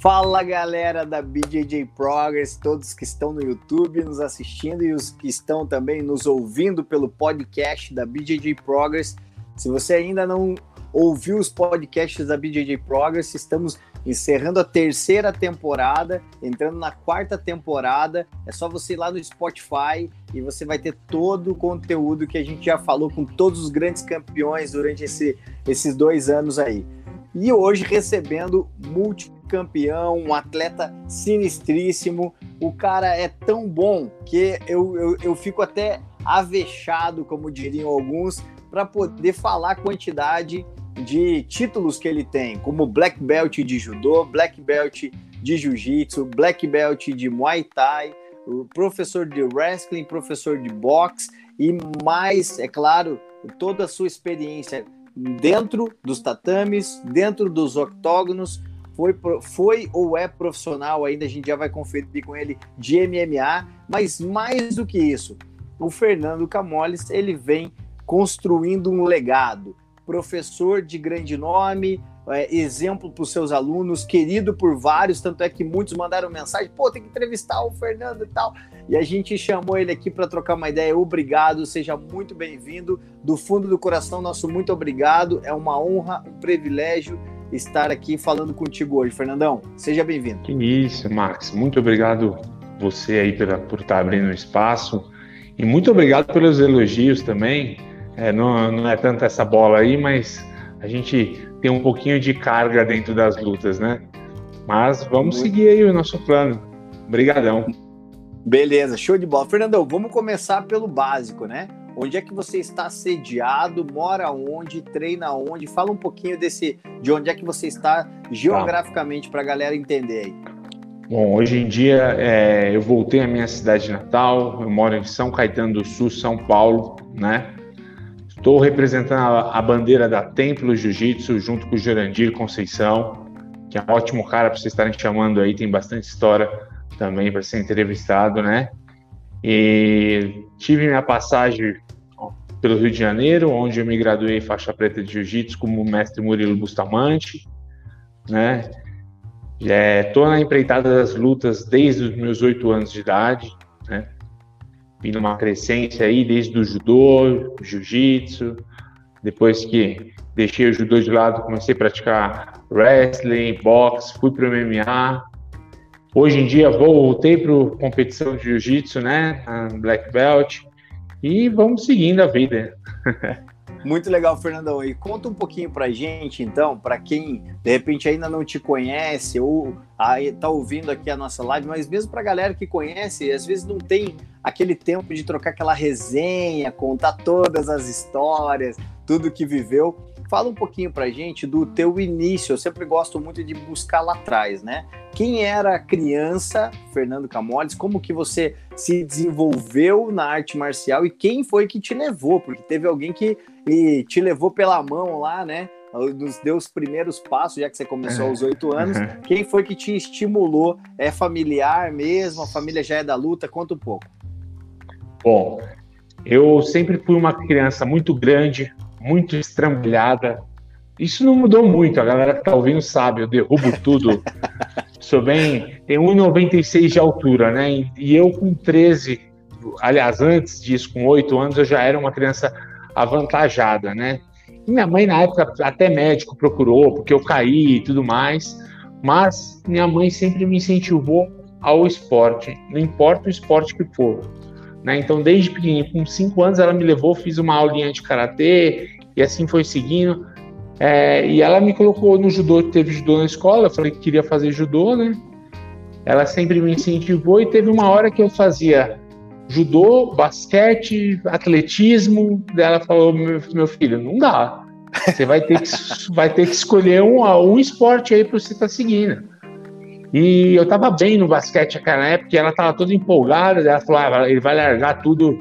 Fala galera da BJJ Progress, todos que estão no YouTube nos assistindo e os que estão também nos ouvindo pelo podcast da BJJ Progress. Se você ainda não ouviu os podcasts da BJJ Progress, estamos encerrando a terceira temporada, entrando na quarta temporada. É só você ir lá no Spotify e você vai ter todo o conteúdo que a gente já falou com todos os grandes campeões durante esse, esses dois anos aí. E hoje recebendo multicampeão, um atleta sinistríssimo. O cara é tão bom que eu, eu, eu fico até avexado, como diriam alguns, para poder falar a quantidade de títulos que ele tem, como Black Belt de Judô, Black Belt de Jiu-Jitsu, Black Belt de Muay Thai, professor de wrestling, professor de boxe e mais, é claro, toda a sua experiência dentro dos tatames, dentro dos octógonos, foi, foi ou é profissional ainda, a gente já vai conferir com ele de MMA, mas mais do que isso, o Fernando Camoles, ele vem construindo um legado, professor de grande nome, é, exemplo para os seus alunos, querido por vários, tanto é que muitos mandaram mensagem, pô, tem que entrevistar o Fernando e tal. E a gente chamou ele aqui para trocar uma ideia. Obrigado, seja muito bem-vindo. Do fundo do coração, nosso muito obrigado. É uma honra, um privilégio estar aqui falando contigo hoje, Fernandão. Seja bem-vindo. Que isso, Max. Muito obrigado você aí pela, por estar abrindo espaço. E muito obrigado pelos elogios também. É, não, não é tanta essa bola aí, mas a gente tem um pouquinho de carga dentro das lutas, né? Mas vamos Muito. seguir aí o nosso plano. Obrigadão. Beleza, show de bola. Fernandão, vamos começar pelo básico, né? Onde é que você está sediado, mora onde, treina onde? Fala um pouquinho desse, de onde é que você está geograficamente para a galera entender aí. Bom, hoje em dia é, eu voltei à minha cidade natal, eu moro em São Caetano do Sul, São Paulo, né? Estou representando a, bandeira da Templo Jiu-Jitsu junto com o Jurandir Conceição, que é um ótimo cara para vocês estarem chamando aí, tem bastante história também para ser entrevistado, né? E tive minha passagem pelo Rio de Janeiro, onde eu me graduei faixa preta de Jiu-Jitsu como mestre Murilo Bustamante, né? Estou é, na empreitada das lutas desde os meus oito anos de idade, né? Vindo uma crescência aí desde o judô, jiu-jitsu, depois que deixei o judô de lado, comecei a praticar wrestling, boxe, fui para o MMA. Hoje em dia voltei para competição de jiu-jitsu, né, black belt, e vamos seguindo a vida. Muito legal, Fernandão. E conta um pouquinho pra gente, então, para quem de repente ainda não te conhece ou aí tá ouvindo aqui a nossa live, mas mesmo pra galera que conhece, às vezes não tem aquele tempo de trocar aquela resenha, contar todas as histórias, tudo que viveu. Fala um pouquinho pra gente do teu início. Eu sempre gosto muito de buscar lá atrás, né? Quem era criança, Fernando Camoles? Como que você se desenvolveu na arte marcial e quem foi que te levou? Porque teve alguém que te levou pela mão lá, né? Nos deu os primeiros passos, já que você começou aos oito anos. Uhum. Quem foi que te estimulou? É familiar mesmo? A família já é da luta? Conta um pouco. Bom, eu sempre fui uma criança muito grande, muito estrambulhada. Isso não mudou muito, a galera que tá ouvindo sabe, eu derrubo tudo. Sou bem. Tem 1,96 de altura, né? E eu com 13, aliás, antes disso, com 8 anos, eu já era uma criança avantajada, né? Minha mãe, na época, até médico procurou, porque eu caí e tudo mais. Mas minha mãe sempre me incentivou ao esporte, não importa o esporte que for. Né? Então, desde pequenininho, com 5 anos, ela me levou, fiz uma aulinha de karatê e assim foi seguindo. É, e ela me colocou no judô, teve judô na escola, eu falei que queria fazer judô, né? Ela sempre me incentivou e teve uma hora que eu fazia judô, basquete, atletismo. Ela falou: meu, meu filho, não dá. Você vai ter que, vai ter que escolher um, um esporte aí para você estar tá seguindo. E eu tava bem no basquete naquela época, e ela tava toda empolgada, ela falou, ah, ele vai largar tudo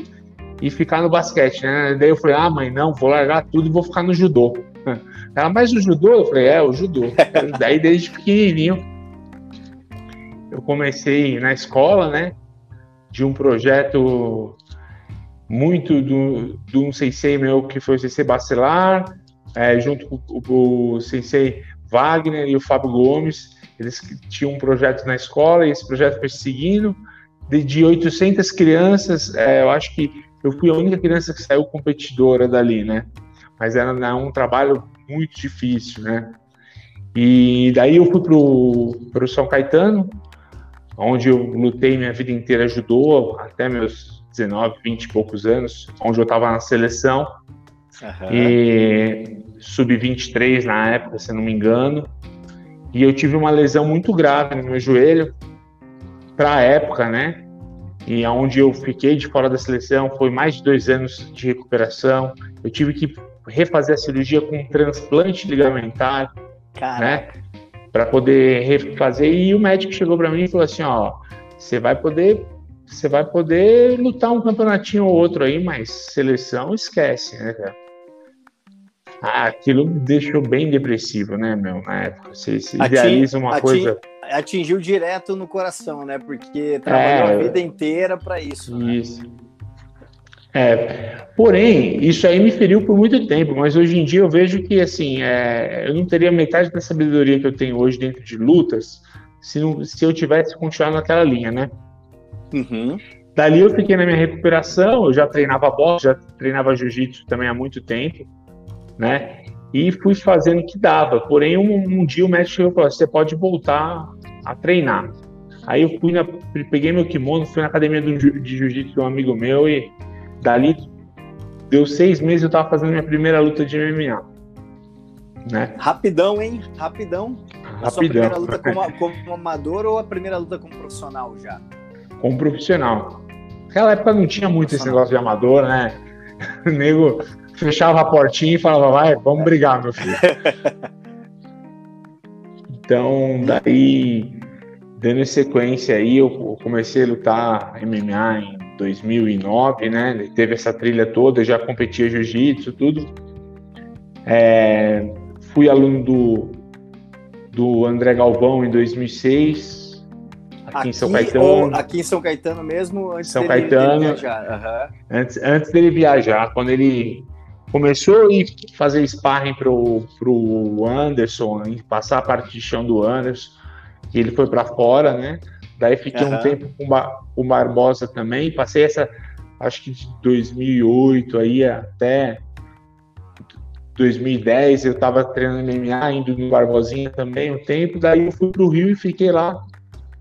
e ficar no basquete, né? Daí eu falei, ah, mãe, não, vou largar tudo e vou ficar no judô. Ela, mas o judô? Eu falei, é, o judô. Daí desde pequenininho eu comecei na escola, né? De um projeto muito do, de um sensei meu que foi o sensei Bacelar, é, junto com o, o sensei Wagner e o Fábio Gomes, Eles tinham um projeto na escola e esse projeto foi seguindo. De, de 800 crianças, é, eu acho que eu fui a única criança que saiu competidora dali, né? Mas era, era um trabalho muito difícil, né? E daí eu fui para o São Caetano, onde eu lutei minha vida inteira judô, até meus 19, 20 e poucos anos, onde eu estava na seleção. Uhum. E sub-23 na época, se não me engano. E eu tive uma lesão muito grave no meu joelho, para a época, né? E onde eu fiquei de fora da seleção foi mais de dois anos de recuperação. Eu tive que refazer a cirurgia com um transplante ligamentar, Caraca. né? Para poder refazer. E o médico chegou para mim e falou assim: ó, você vai poder você vai poder lutar um campeonatinho ou outro aí, mas seleção esquece, né, cara? Ah, aquilo me deixou bem depressivo, né, meu, na época. Você, você idealiza uma coisa. Atingiu direto no coração, né? Porque trabalhou é, a vida inteira para isso. Isso. Né? É, porém, isso aí me feriu por muito tempo, mas hoje em dia eu vejo que, assim, é, eu não teria metade da sabedoria que eu tenho hoje dentro de lutas se, não, se eu tivesse continuado naquela linha, né? Uhum. Dali eu fiquei na minha recuperação, eu já treinava boxe, já treinava jiu-jitsu também há muito tempo, né? E fui fazendo o que dava. Porém, um, um dia o médico chegou e falou: você pode voltar a treinar. Aí eu fui na, peguei meu kimono, fui na academia do, de jiu-jitsu de um amigo meu e dali deu seis meses eu tava fazendo minha primeira luta de MMA. Né? Rapidão, hein? Rapidão. Rapidão. A sua primeira luta como, como amador ou a primeira luta como profissional já? como profissional. Naquela época não tinha muito esse negócio de amador, né? O nego fechava a portinha e falava, vai, vamos brigar, meu filho. Então, daí, dando sequência aí, eu comecei a lutar MMA em 2009, né? Teve essa trilha toda, já competia jiu-jitsu, tudo. É, fui aluno do, do André Galvão em 2006, aqui, em São Caetano. aqui em São Caetano mesmo, antes São dele, Caetano, dele viajar. Uhum. Antes, antes dele viajar, quando ele começou a ir fazer sparring pro, pro Anderson, passar a parte de chão do Anderson, que ele foi para fora, né? Daí fiquei uhum. um tempo com o Barbosa também, passei essa, acho que de 2008 aí até 2010 eu estava treinando MMA, indo no Barbosinha também um tempo, daí eu fui para o Rio e fiquei lá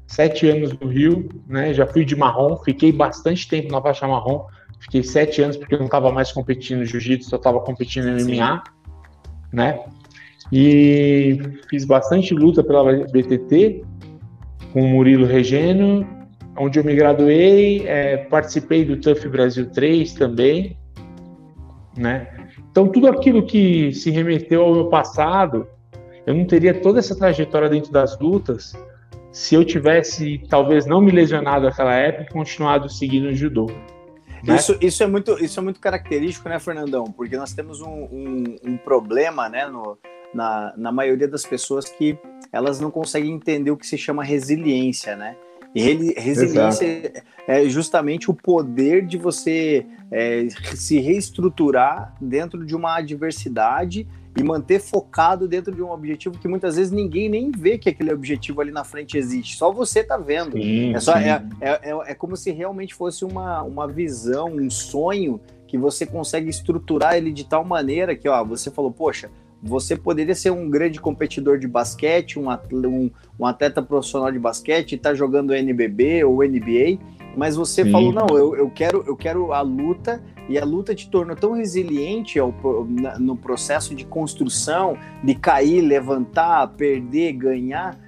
sete anos no Rio, né? Já fui de marrom, fiquei bastante tempo na faixa marrom, fiquei sete anos porque eu não estava mais competindo no jiu-jitsu, só estava competindo no MMA, né? E fiz bastante luta pela BTT com o Murilo Regeno, onde eu me graduei, é, participei do TUF Brasil 3 também, né? Então tudo aquilo que se remeteu ao meu passado, eu não teria toda essa trajetória dentro das lutas se eu tivesse talvez não me lesionado naquela época e continuado seguindo o judô. Né? Isso, isso, é muito, isso é muito característico, né, Fernandão? Porque nós temos um, um, um problema, né, no, na, na maioria das pessoas que elas não conseguem entender o que se chama resiliência, né? E resiliência Exato. é justamente o poder de você é, se reestruturar dentro de uma adversidade e manter focado dentro de um objetivo que muitas vezes ninguém nem vê que aquele objetivo ali na frente existe, só você tá vendo. Sim, é, só, é, é, é, é, como se realmente fosse uma, uma visão, um sonho que você consegue estruturar ele de tal maneira que, ó, você falou, poxa, você poderia ser um grande competidor de basquete, um, um, um atleta profissional de basquete, estar tá jogando NBB ou NBA, mas você Sim. falou, não, eu, eu, quero, eu quero a luta e a luta te tornou tão resiliente ao, no processo de construção, de cair, levantar, perder, ganhar,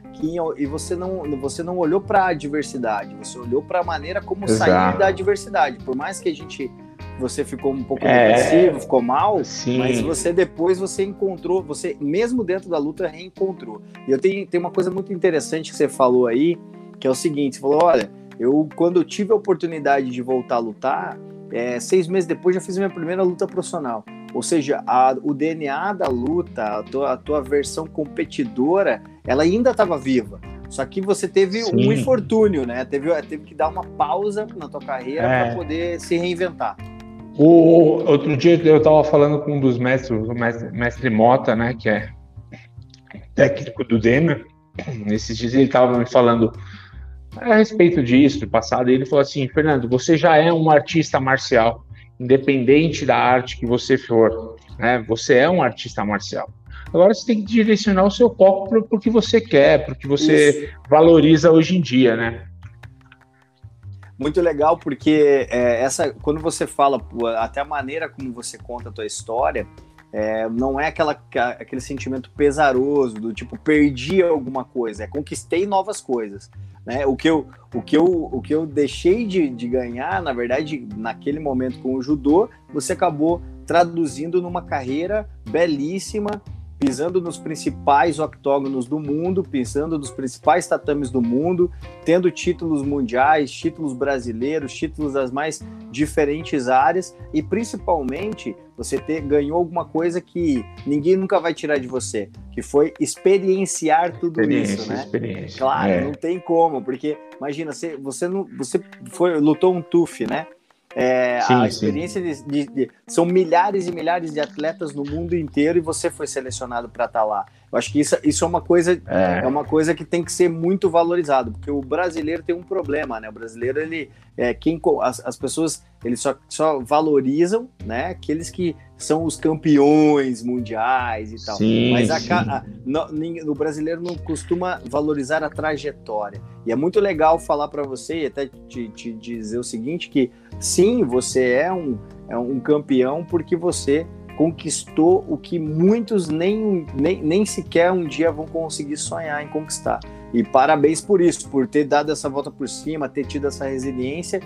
e você não, você não olhou para a adversidade, você olhou para a maneira como Exato. sair da adversidade. Por mais que a gente você ficou um pouco é, depressivo, ficou mal, sim. mas você depois você encontrou, você mesmo dentro da luta reencontrou. E eu tenho, tem uma coisa muito interessante que você falou aí, que é o seguinte, você falou, olha, eu quando eu tive a oportunidade de voltar a lutar, é, seis meses depois já fiz minha primeira luta profissional. Ou seja, a, o DNA da luta, a tua, a tua versão competidora, ela ainda estava viva. Só que você teve Sim. um infortúnio, né? Teve, teve que dar uma pausa na tua carreira é. para poder se reinventar. O, outro dia eu estava falando com um dos mestres, o mestre, mestre Mota, né? Que é técnico do Denner. nesses dias ele estava me falando a respeito disso, do passado, e ele falou assim, Fernando, você já é um artista marcial, independente da arte que você for, né? Você é um artista marcial. Agora você tem que direcionar o seu foco para o que você quer, para o que você Isso. valoriza hoje em dia, né? Muito legal, porque é, essa, quando você fala, até a maneira como você conta a tua história, é, não é aquela, aquele sentimento pesaroso do tipo, perdi alguma coisa, é conquistei novas coisas. Né? O, que eu, o, que eu, o que eu deixei de, de ganhar, na verdade, naquele momento com o judô, você acabou traduzindo numa carreira belíssima pisando nos principais octógonos do mundo, pisando nos principais tatames do mundo, tendo títulos mundiais, títulos brasileiros, títulos das mais diferentes áreas e principalmente você ter, ganhou alguma coisa que ninguém nunca vai tirar de você, que foi experienciar tudo isso, né? Experiência. Claro, é. não tem como, porque imagina, você, você não, você foi lutou um TUF, né? É, sim, a experiência de, de, de, São milhares e milhares de atletas no mundo inteiro e você foi selecionado para estar tá lá. Eu acho que isso, isso é uma coisa é. é. uma coisa que tem que ser muito valorizado, porque o brasileiro tem um problema, né? O brasileiro, ele é quem as, as pessoas eles só, só valorizam, né? Aqueles que são os campeões mundiais e tal. Sim, Mas a, a, no, o brasileiro não costuma valorizar a trajetória. E é muito legal falar para você e até te, te, dizer o seguinte: que sim, você é um, é um campeão porque você conquistou o que muitos nem, nem, nem sequer um dia vão conseguir sonhar em conquistar. E parabéns por isso, por ter dado essa volta por cima, ter tido essa resiliência.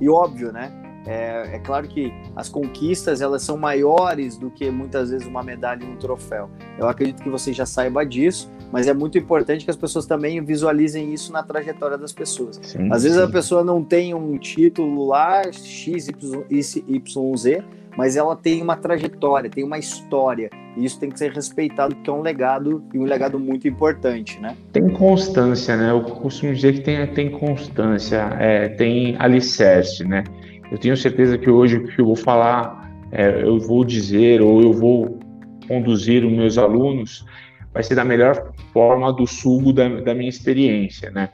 E óbvio, né? É, é, claro que as conquistas elas são maiores do que muitas vezes uma medalha e um troféu. Eu acredito que você já saiba disso, mas é muito importante que as pessoas também visualizem isso na trajetória das pessoas. Sim, Às vezes sim. a pessoa não tem um título lá, X, Y, Z, mas ela tem uma trajetória, tem uma história. E isso tem que ser respeitado, porque é um legado e um legado muito importante, né? Tem constância, né? Eu costumo dizer que tem, tem constância, é, tem alicerce, né? Eu tenho certeza que hoje o que eu vou falar, é, eu vou dizer ou eu vou conduzir os meus alunos vai ser da melhor forma do sugo da, da minha experiência, né?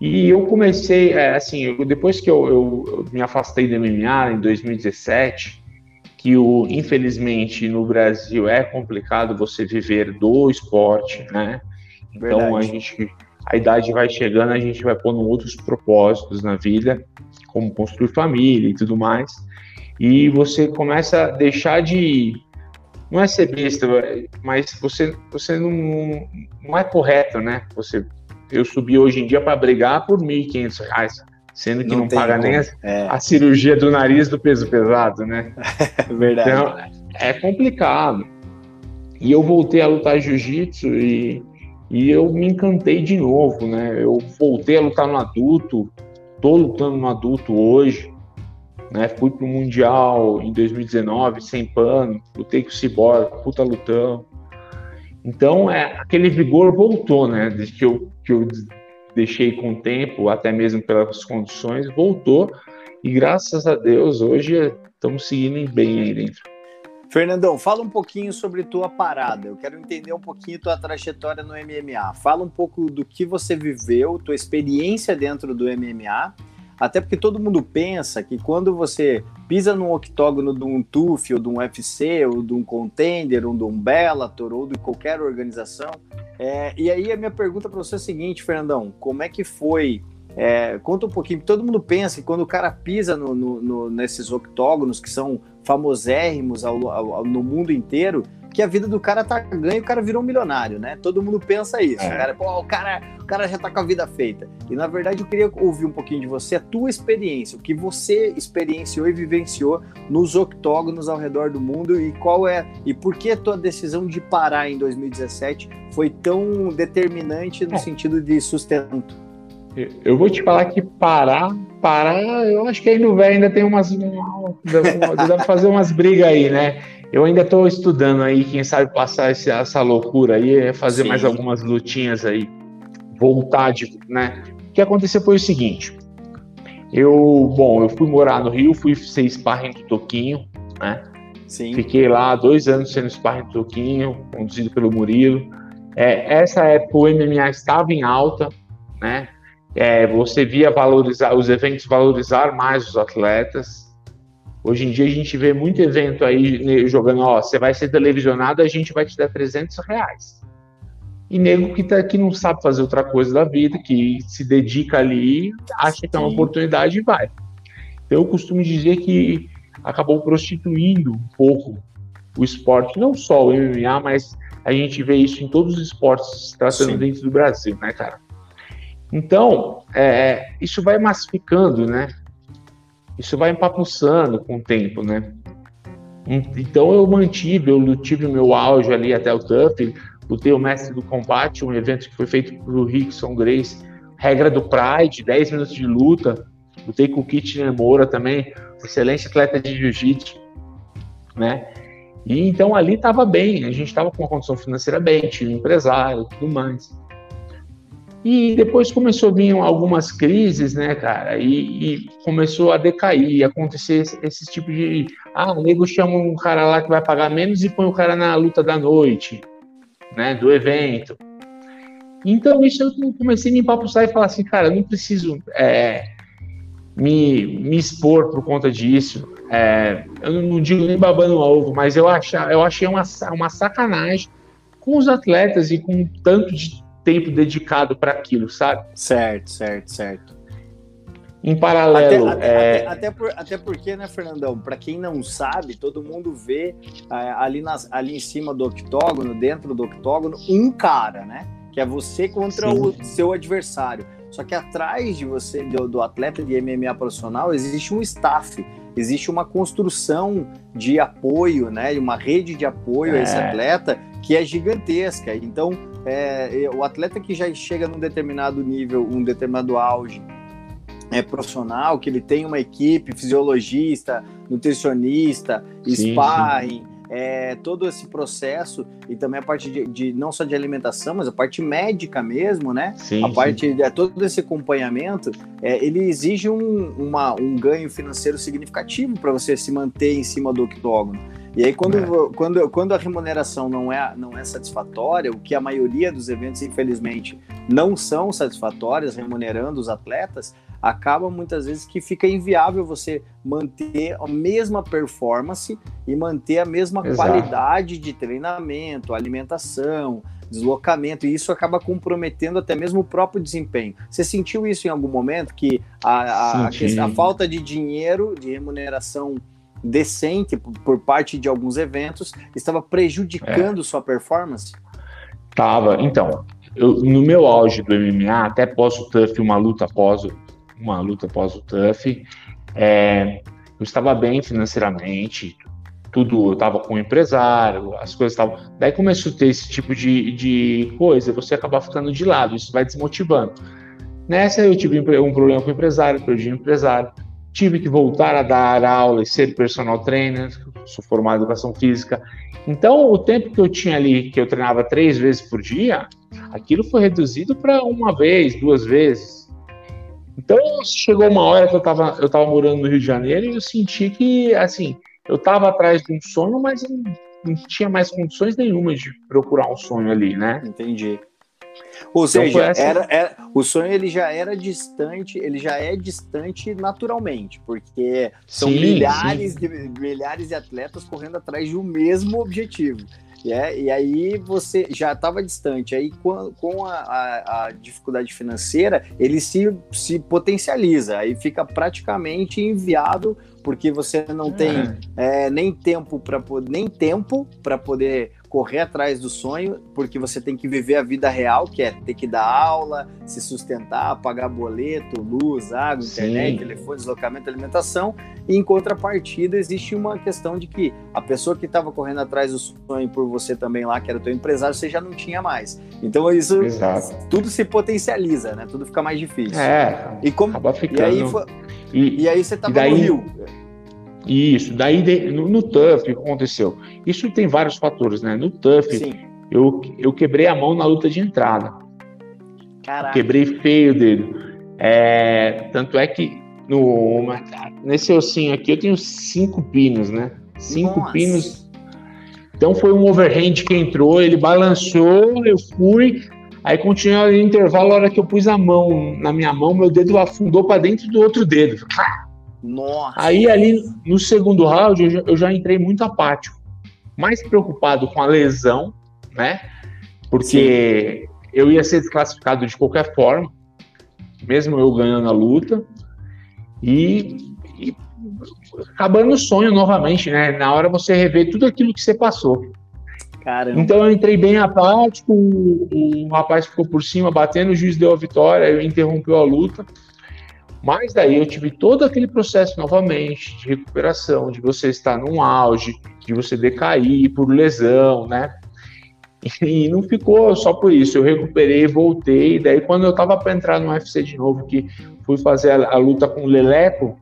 E eu comecei, é, assim, eu, depois que eu, eu, eu, me afastei do MMA em 2017, que o, infelizmente no Brasil é complicado você viver do esporte, né? Então Verdade. a gente, a idade vai chegando, a gente vai pondo outros propósitos na vida, como construir família e tudo mais. E você começa a deixar de não é ser besta, mas você você não, não é correto, né? Você eu subi hoje em dia para brigar por R$ 1.500 sendo que não, não paga como. nem a, é. a, cirurgia do nariz do peso pesado, né? Verdade. Então, é complicado. E eu voltei a lutar jiu-jitsu e, e eu me encantei de novo, né? Eu voltei a lutar no adulto, tô lutando no adulto hoje, né? Fui pro Mundial em 2019, sem pano, lutei com o Cyborg, puta lutão. Então, é, aquele vigor voltou, né? Desde que eu, que eu deixei com o tempo, até mesmo pelas condições, voltou e graças a Deus hoje estamos seguindo bem aí dentro. Fernandão, fala um pouquinho sobre tua parada. Eu quero entender um pouquinho tua trajetória no MMA. Fala um pouco do que você viveu, tua experiência dentro do MMA até porque todo mundo pensa que quando você pisa num octógono de um TUF, ou de um UFC, ou de um Contender, ou de um Bellator, ou de qualquer organização. É, e aí a minha pergunta para você é a seguinte, Fernandão: como é que foi? É, conta um pouquinho. Todo mundo pensa que quando o cara pisa no, no, no, nesses octógonos que são famosérrimos ao, ao, no mundo inteiro, que a vida do cara tá ganha e o cara virou um milionário, né? Todo mundo pensa isso. É. Cara, pô, o cara, o cara já tá com a vida feita. E na verdade eu queria ouvir um pouquinho de você, a tua experiência, o que você experienciou e vivenciou nos octógonos ao redor do mundo e qual é e por que a tua decisão de parar em 2017 foi tão determinante no é. sentido de sustento. Eu vou te falar que parar, parar, eu acho que aí no velho ainda tem umas. Dá pra fazer umas brigas aí, né? Eu ainda estou estudando aí, quem sabe passar esse, essa loucura aí, é fazer Sim. mais algumas lutinhas aí, voltar de, né? O que aconteceu foi o seguinte, eu, bom, eu fui morar no Rio, fui ser sparring do Toquinho, né? Sim. Fiquei lá dois anos sendo sparring do Toquinho, conduzido pelo Murilo, É, essa época o MMA estava em alta, né? É, você via valorizar os eventos valorizar mais os atletas. Hoje em dia a gente vê muito evento aí jogando, ó, você vai ser televisionado, a gente vai te dar 300 reais. E nego que, tá, que não sabe fazer outra coisa da vida, que se dedica ali, acha que é uma oportunidade e vai. Então eu costumo dizer que acabou prostituindo um pouco o esporte, não só o MMA, mas a gente vê isso em todos os esportes tratando Sim. dentro do Brasil, né, cara? Então, é, isso vai massificando, né? Isso vai empapuçando com o tempo, né? Então eu mantive, eu tive o meu auge ali até o TUF, lutei o Mestre do Combate, um evento que foi feito por Rickson Grace, regra do Pride, 10 minutos de luta, lutei com o Kitchener Moura também, excelente atleta de jiu-jitsu, né? E então ali estava bem, a gente estava com uma condição financeira bem, tinha um empresário tudo mais. E depois começou a vir algumas crises, né, cara? E, e começou a decair, acontecer esse, esse, tipo de. Ah, o nego chama um cara lá que vai pagar menos e põe o cara na luta da noite, né, do evento. Então, isso eu comecei a me empapuçar e falar assim, cara, não preciso é, me, me expor por conta disso. É, eu não digo nem babando ovo, mas eu, achar, eu achei uma, uma sacanagem com os atletas e com tanto de tempo dedicado para aquilo, sabe? Certo, certo, certo. Em paralelo. Até, é... até, até, por, até porque, né, Fernandão? Para quem não sabe, todo mundo vê é, ali, nas, ali em cima do octógono, dentro do octógono, um cara, né? Que é você contra Sim. o seu adversário. Só que atrás de você, do, do atleta de MMA profissional, existe um staff existe uma construção de apoio, né, uma rede de apoio é. a esse é. atleta que é gigantesca. Então, é, o atleta que já chega num determinado nível, um determinado auge é, profissional, que ele tem uma equipe, fisiologista, nutricionista, sim, sparring, sim é, todo esse processo e também a parte de, de, não só de alimentação, mas a parte médica mesmo, né? Sim, a parte de é, todo esse acompanhamento, é, ele exige um, uma, um ganho financeiro significativo para você se manter em cima do octógono. E aí, quando, é. quando, quando a remuneração não é, não é satisfatória, o que a maioria dos eventos, infelizmente, não são satisfatórias, remunerando os atletas, acaba muitas vezes que fica inviável você manter a mesma performance e manter a mesma Exato. qualidade de treinamento, alimentação, deslocamento, e isso acaba comprometendo até mesmo o próprio desempenho. Você sentiu isso em algum momento, que a, a, a, a falta de dinheiro, de remuneração decente por, parte de alguns eventos estava prejudicando é. sua performance? Tava. Então, eu, no meu auge do MMA, até pós o TUF, uma luta após uma luta após o TUF. É, eu estava bem financeiramente, tudo, eu estava com um empresário, as coisas estavam. Daí começou a ter esse tipo de, de coisa, você acaba ficando de lado, isso vai desmotivando. Nessa eu tive um problema com o empresário, perdi o empresário, tive que voltar a dar aula e ser personal trainer, sou formado em educação física. Então, o tempo que eu tinha ali, que eu treinava três vezes por dia, aquilo foi reduzido para uma vez, duas vezes. Então chegou uma hora que eu estava eu tava morando no Rio de Janeiro e eu senti que, assim, eu estava atrás de um sonho, mas não, não tinha mais condições nenhuma de procurar um sonho ali, né? Entendi. Ou então, seja, era, era, o sonho ele já era distante, ele já é distante naturalmente, porque são sim, milhares, sim. De, milhares de atletas correndo atrás de um mesmo objetivo. É, e aí você já estava distante. Aí com, com a, a, a, dificuldade financeira, ele se, se potencializa. Aí fica praticamente inviável, porque você não tem é, nem tempo para nem tempo para poder correr atrás do sonho, porque você tem que viver a vida real, que é ter que dar aula, se sustentar, pagar boleto, luz, água, internet, Sim. telefone, deslocamento, alimentação. E em contrapartida, existe uma questão de que a pessoa que estava correndo atrás do sonho por você também lá, que era o teu empresário, você já não tinha mais. Então isso Exato. tudo se potencializa, né? Tudo fica mais difícil. É, e como acaba ficando... e aí, foi... e, e aí você estava daí... no Rio. Isso, daí no, no TUF, o que aconteceu? Isso tem vários fatores, né? No TUF, eu, eu quebrei a mão na luta de entrada. Caraca. Quebrei feio dele. É, tanto é que no, nesse ossinho aqui eu tenho cinco pinos, né? Cinco Nossa. pinos. Então foi um overhand que entrou, ele balançou, eu fui, aí continuou o intervalo, a hora que eu pus a mão na minha mão, meu dedo afundou para dentro do outro dedo. Nossa. Aí ali no segundo round eu já, eu já entrei muito apático, mais preocupado com a lesão, né? Porque Sim. eu ia ser desclassificado de qualquer forma, mesmo eu ganhando a luta. E, e acabando o sonho novamente, né? Na hora você rever tudo aquilo que você passou. Caramba. Então eu entrei bem apático, o, o rapaz ficou por cima batendo, o juiz deu a vitória, eu interrompeu a luta. Mas daí eu tive todo aquele processo novamente de recuperação, de você estar num auge, de você decair por lesão, né? E não ficou só por isso, eu recuperei, voltei. Daí, quando eu tava para entrar no UFC de novo, que fui fazer a, a, luta com o Leleco,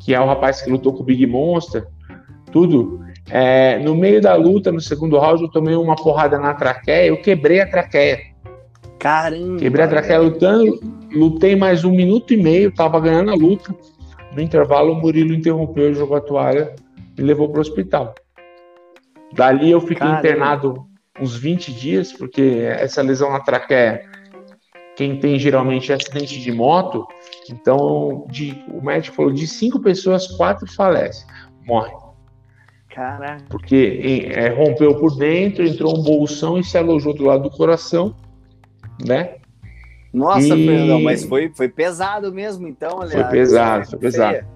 que é o rapaz que lutou com o Big Monster, tudo. É, no meio da luta, no segundo round, eu tomei uma porrada na traqueia, eu quebrei a traqueia. Caramba! Quebrei a traqueia lutando, lutei mais um minuto e meio, tava ganhando a luta. No intervalo, o Murilo interrompeu, jogou a toalha e levou para o hospital. Dali eu fiquei Caramba. internado uns 20 dias, porque essa lesão na traqueia, quem tem geralmente é acidente de moto, então de, o médico falou de cinco pessoas, quatro falecem, morrem. Caraca. Porque é, rompeu por dentro, entrou um bolsão e se alojou do lado do coração, né? Nossa, e... Fernandão, mas foi, foi pesado mesmo, então, aliás. Foi pesado, foi pesado.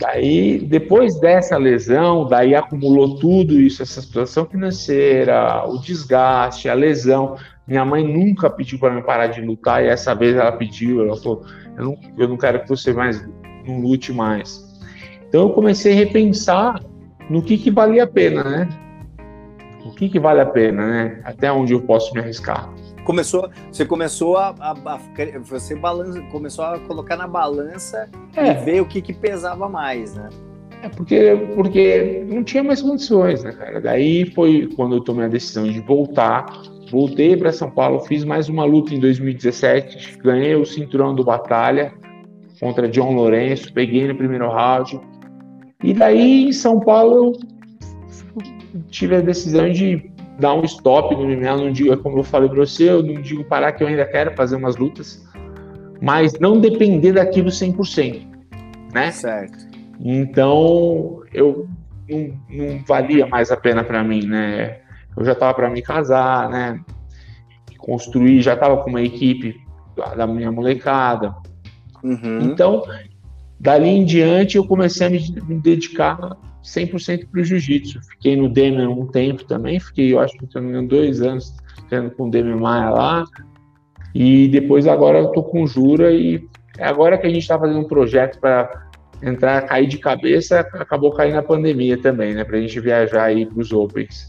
Daí, depois dessa lesão, daí acumulou tudo isso, essa situação financeira, o desgaste, a lesão. Minha mãe nunca pediu para mim parar de lutar e essa vez ela pediu, ela falou: eu não, eu não quero que você mais não lute mais. Então eu comecei a repensar no que, que valia a pena, né? O que, que vale a pena, né? Até onde eu posso me arriscar começou, você começou a, a, a, você balança, começou a colocar na balança é. e ver o que, que pesava mais, né? É porque, porque não tinha mais condições, né, cara? Daí foi quando eu tomei a decisão de voltar. Voltei para São Paulo, fiz mais uma luta em 2017, ganhei o cinturão do Batalha contra John Lourenço, peguei no primeiro round. E daí em São Paulo eu tive a decisão de dar um stop no MMA, não digo, é como eu falei para você, eu não digo parar que eu ainda quero fazer umas lutas, mas não depender daquilo 100%, né? Certo. Então, eu não, não valia mais a pena para mim, né? Eu já estava para me casar, né? Construir, já estava com uma equipe da minha molecada. Uhum. Então, dali em diante, eu comecei a me, me dedicar 100% para o jiu-jitsu. Fiquei no Demian um tempo também, fiquei, eu acho que não dois anos treinando com o Demian Maia lá. E depois agora eu tô com o Jura e é agora que a gente está fazendo um projeto para entrar, cair de cabeça, acabou caindo na pandemia também, né? Para a gente viajar aí para os Opens.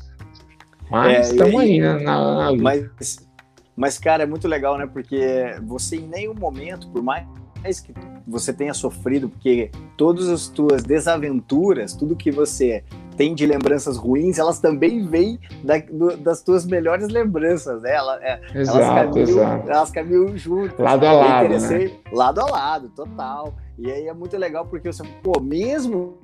Mas estamos é, aí, né? Na, na mas, mas, cara, é muito legal, né? Porque você em nenhum momento, por mais que você tenha sofrido, porque todas as tuas desaventuras, tudo que você tem de lembranças ruins, elas também vêm da, do, das tuas melhores lembranças, né? Ela, é, exato, elas, caminham, exato. elas caminham juntas. Lado a lado, né? Lado a lado, total. E aí é muito legal porque você, pô, mesmo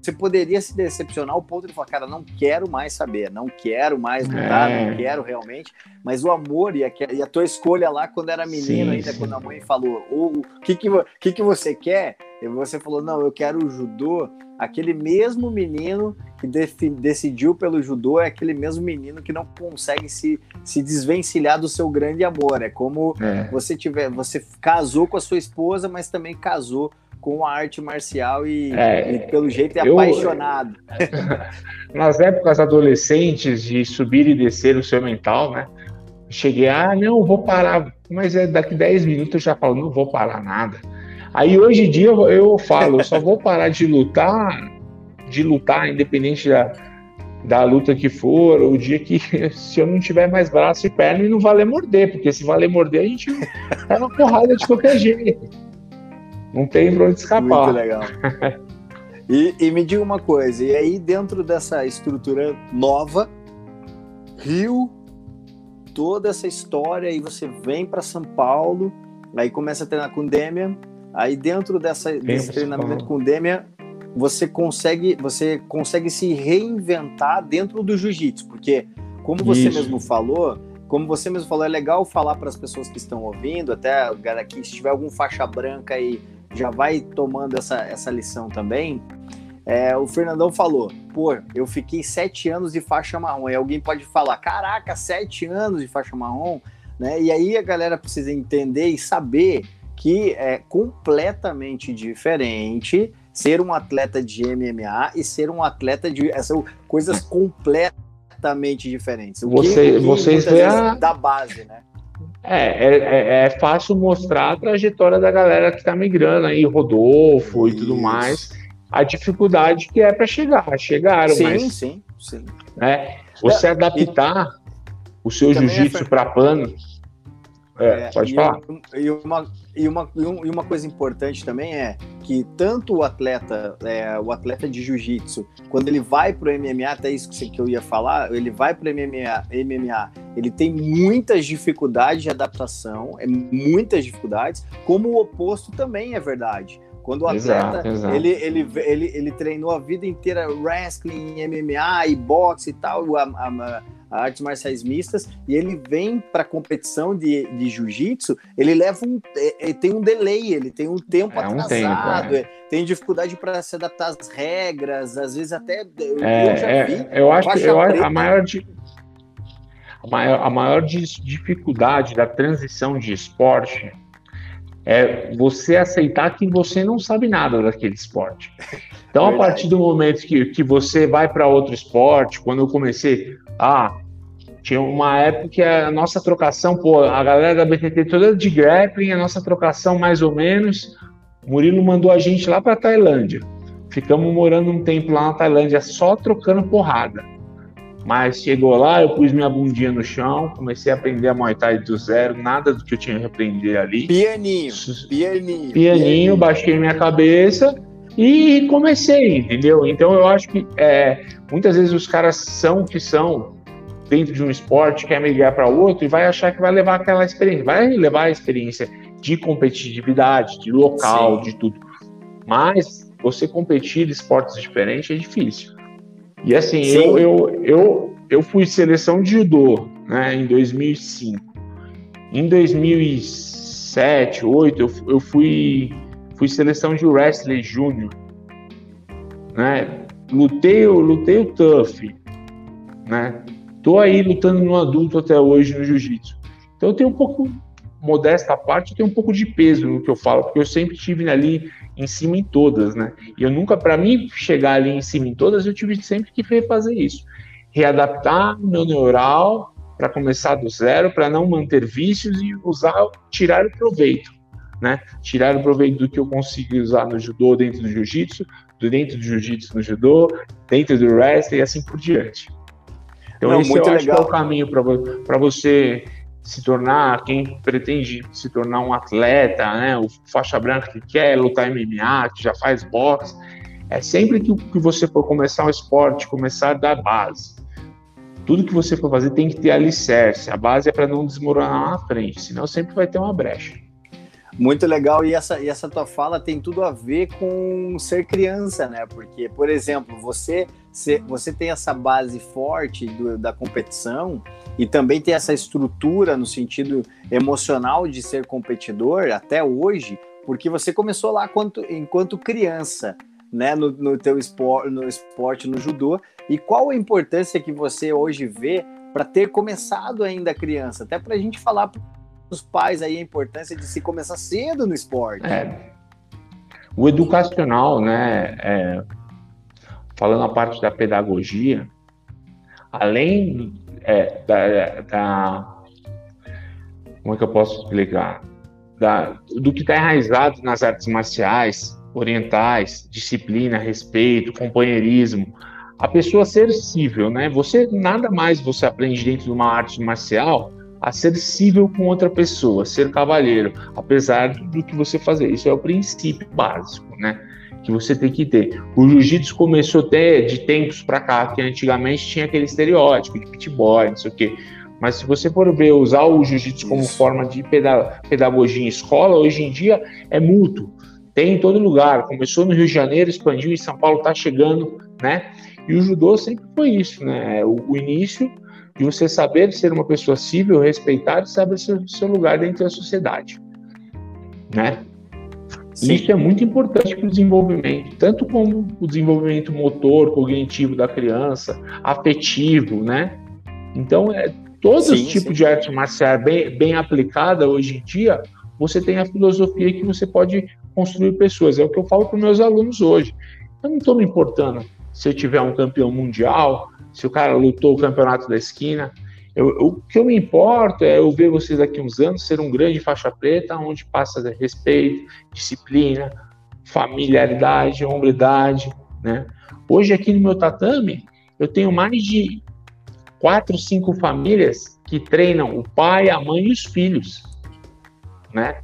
você poderia se decepcionar ao ponto de falar, cara, não quero mais saber, não quero mais lutar, é. não quero realmente. Mas o amor e a, e a, tua escolha lá quando era menino, sim, ainda sim. quando a mãe falou, o que, que, que, que você quer? E você falou, não, eu quero o judô. Aquele mesmo menino que decidiu pelo judô é aquele mesmo menino que não consegue se, se desvencilhar do seu grande amor. É como é. você tiver, você casou com a sua esposa, mas também casou com a arte marcial e, é, e pelo jeito é eu, apaixonado. Nas épocas adolescentes de subir e descer o seu mental, né? Cheguei, ah, não, vou parar, mas é daqui 10 minutos eu já falo, não vou parar nada. Aí hoje em dia eu, eu falo, eu só vou parar de lutar, de lutar, independente da, da luta que for, o dia que se eu não tiver mais braço e perna e não valer morder, porque se valer morder a gente é uma porrada de qualquer jeito. Não tem pra onde escapar. Muito legal. E, e, me diga uma coisa, e aí dentro dessa estrutura nova, Rio, toda essa história, aí você vem para São Paulo, aí começa a treinar com Demian, aí dentro dessa, desse treinamento com Demian, você consegue, você consegue se reinventar dentro do jiu-jitsu, porque como você Isso. mesmo falou, como você mesmo falou, é legal falar para as pessoas que estão ouvindo, até aqui, se tiver algum faixa branca aí, já vai tomando essa, essa lição também. É, o Fernandão falou, pô, eu fiquei sete anos de faixa marrom. E alguém pode falar, caraca, sete anos de faixa marrom, né? E aí a galera precisa entender e saber que é completamente diferente ser um atleta de MMA e ser um atleta de. São coisas completamente diferentes. O Você, que, vocês vê a... da base, né? É, é, é, é, fácil mostrar a trajetória da galera que está migrando aí, Rodolfo Isso. e tudo mais, a dificuldade que é para chegar. Chegaram, sim, mas. Sim, sim. Né, você é, adaptar e, o seu jiu-jitsu para pano é, é, pode falar. e, uma, e, uma, e uma coisa importante também é que tanto o atleta, é, o atleta de jiu-jitsu, quando ele vai para o MMA, até isso que eu ia falar, ele vai para o MMA, MMA, ele tem muitas dificuldades de adaptação, é muitas dificuldades, como o oposto também é verdade. Quando o atleta exato, exato. Ele, ele, ele, ele treinou a vida inteira wrestling, MMA e boxe e tal, a, a, artes marciais mistas, e ele vem para competição de, de jiu-jitsu, ele leva um. É, é, tem um delay, ele tem um tempo é atrasado, um tempo, é. tem dificuldade para se adaptar às regras, às vezes até. Eu, é, já é, vi. eu acho que eu a maior. A maior, a maior dificuldade da transição de esporte é você aceitar que você não sabe nada daquele esporte. Então, a partir do momento que, que você vai para outro esporte, quando eu comecei, ah, tinha uma época que a nossa trocação, pô, a galera da BTT toda de grappling, a nossa trocação mais ou menos, Murilo mandou a gente lá para Tailândia. Ficamos morando um tempo lá na Tailândia só trocando porrada. Mas chegou lá, eu pus minha bundinha no chão, comecei a aprender a Muay Thai do zero, nada do que eu tinha que aprender ali. Pianinho, pianinho. Pianinho, baixei minha cabeça e comecei, entendeu? Então eu acho que é, muitas vezes os caras são o que são dentro de um esporte, quer migrar para outro e vai achar que vai levar aquela experiência, vai levar a experiência de competitividade, de local, Sim. de tudo. Mas você competir em esportes diferentes é difícil. E assim, eu, eu, eu, eu fui seleção de judô né, em 2005. Em 2007, 2008, eu, eu fui, fui seleção de wrestling júnior. Né? Lutei, lutei o tough. Né? Tô aí lutando no adulto até hoje no jiu-jitsu. Então eu tenho um pouco, modesta parte, eu tenho um pouco de peso no que eu falo, porque eu sempre tive ali em cima em todas, né? E eu nunca, para mim, chegar ali em cima em todas, eu tive sempre que refazer isso. Readaptar meu neural para começar do zero, para não manter vícios e usar, tirar o proveito, né? Tirar o proveito do que eu consigo usar no judô, dentro do jiu-jitsu, dentro do jiu-jitsu no judô, dentro do wrestling e assim por diante. Então, não, esse eu legal. acho que é o caminho para você se tornar, quem pretende se tornar um atleta, né, o faixa branca que quer lutar MMA, que já faz boxe, é sempre que, que você for começar um esporte, começar da base. Tudo que você for fazer tem que ter alicerce. A base é para não desmoronar na frente, senão sempre vai ter uma brecha. Muito legal, e essa, e essa tua fala tem tudo a ver com ser criança, né? Porque, por exemplo, você, você tem essa base forte do, da competição e também tem essa estrutura no sentido emocional de ser competidor até hoje, porque você começou lá quanto, enquanto criança, né? No, no teu esporte, no esporte, no judô. E qual a importância que você hoje vê para ter começado ainda criança? Até para a gente falar os pais aí a importância de se começar cedo no esporte. É. O educacional, né, é, falando a parte da pedagogia, além é, da, da, como é que eu posso explicar, da, do que está enraizado nas artes marciais orientais, disciplina, respeito, companheirismo, a pessoa ser cível, né? Você nada mais você aprende dentro de uma arte marcial a ser cível com outra pessoa, ser cavalheiro, apesar do que você fazer. Isso é o princípio básico, né? Que você tem que ter. O jiu-jitsu começou até de tempos para cá, que antigamente tinha aquele estereótipo de pit boy, não sei o quê. Mas se você for ver, usar o jiu-jitsu como forma de pedagogia em escola, hoje em dia é mútuo. tem em todo lugar. Começou no Rio de Janeiro, expandiu em São Paulo, está chegando, né? E o judô sempre foi isso, né? O, início de você saber ser uma pessoa cível, respeitada e saber seu, seu lugar dentro da sociedade, né? Sim. Isso é muito importante para o desenvolvimento, tanto como o desenvolvimento motor, cognitivo da criança, afetivo, né? Então, é, todo sim, tipo sim. de arte marcial bem, bem aplicada hoje em dia, você tem a filosofia que você pode construir pessoas. É o que eu falo para meus alunos hoje. Eu não estou me importando se eu tiver um campeão mundial, se o cara lutou o campeonato da esquina. Eu, o que eu me importo é eu ver vocês daqui uns anos ser um grande faixa preta, onde passa respeito, disciplina, familiaridade, hombridade, né? Hoje aqui no meu tatame, eu tenho mais de quatro, cinco famílias que treinam o pai, a mãe e os filhos, né?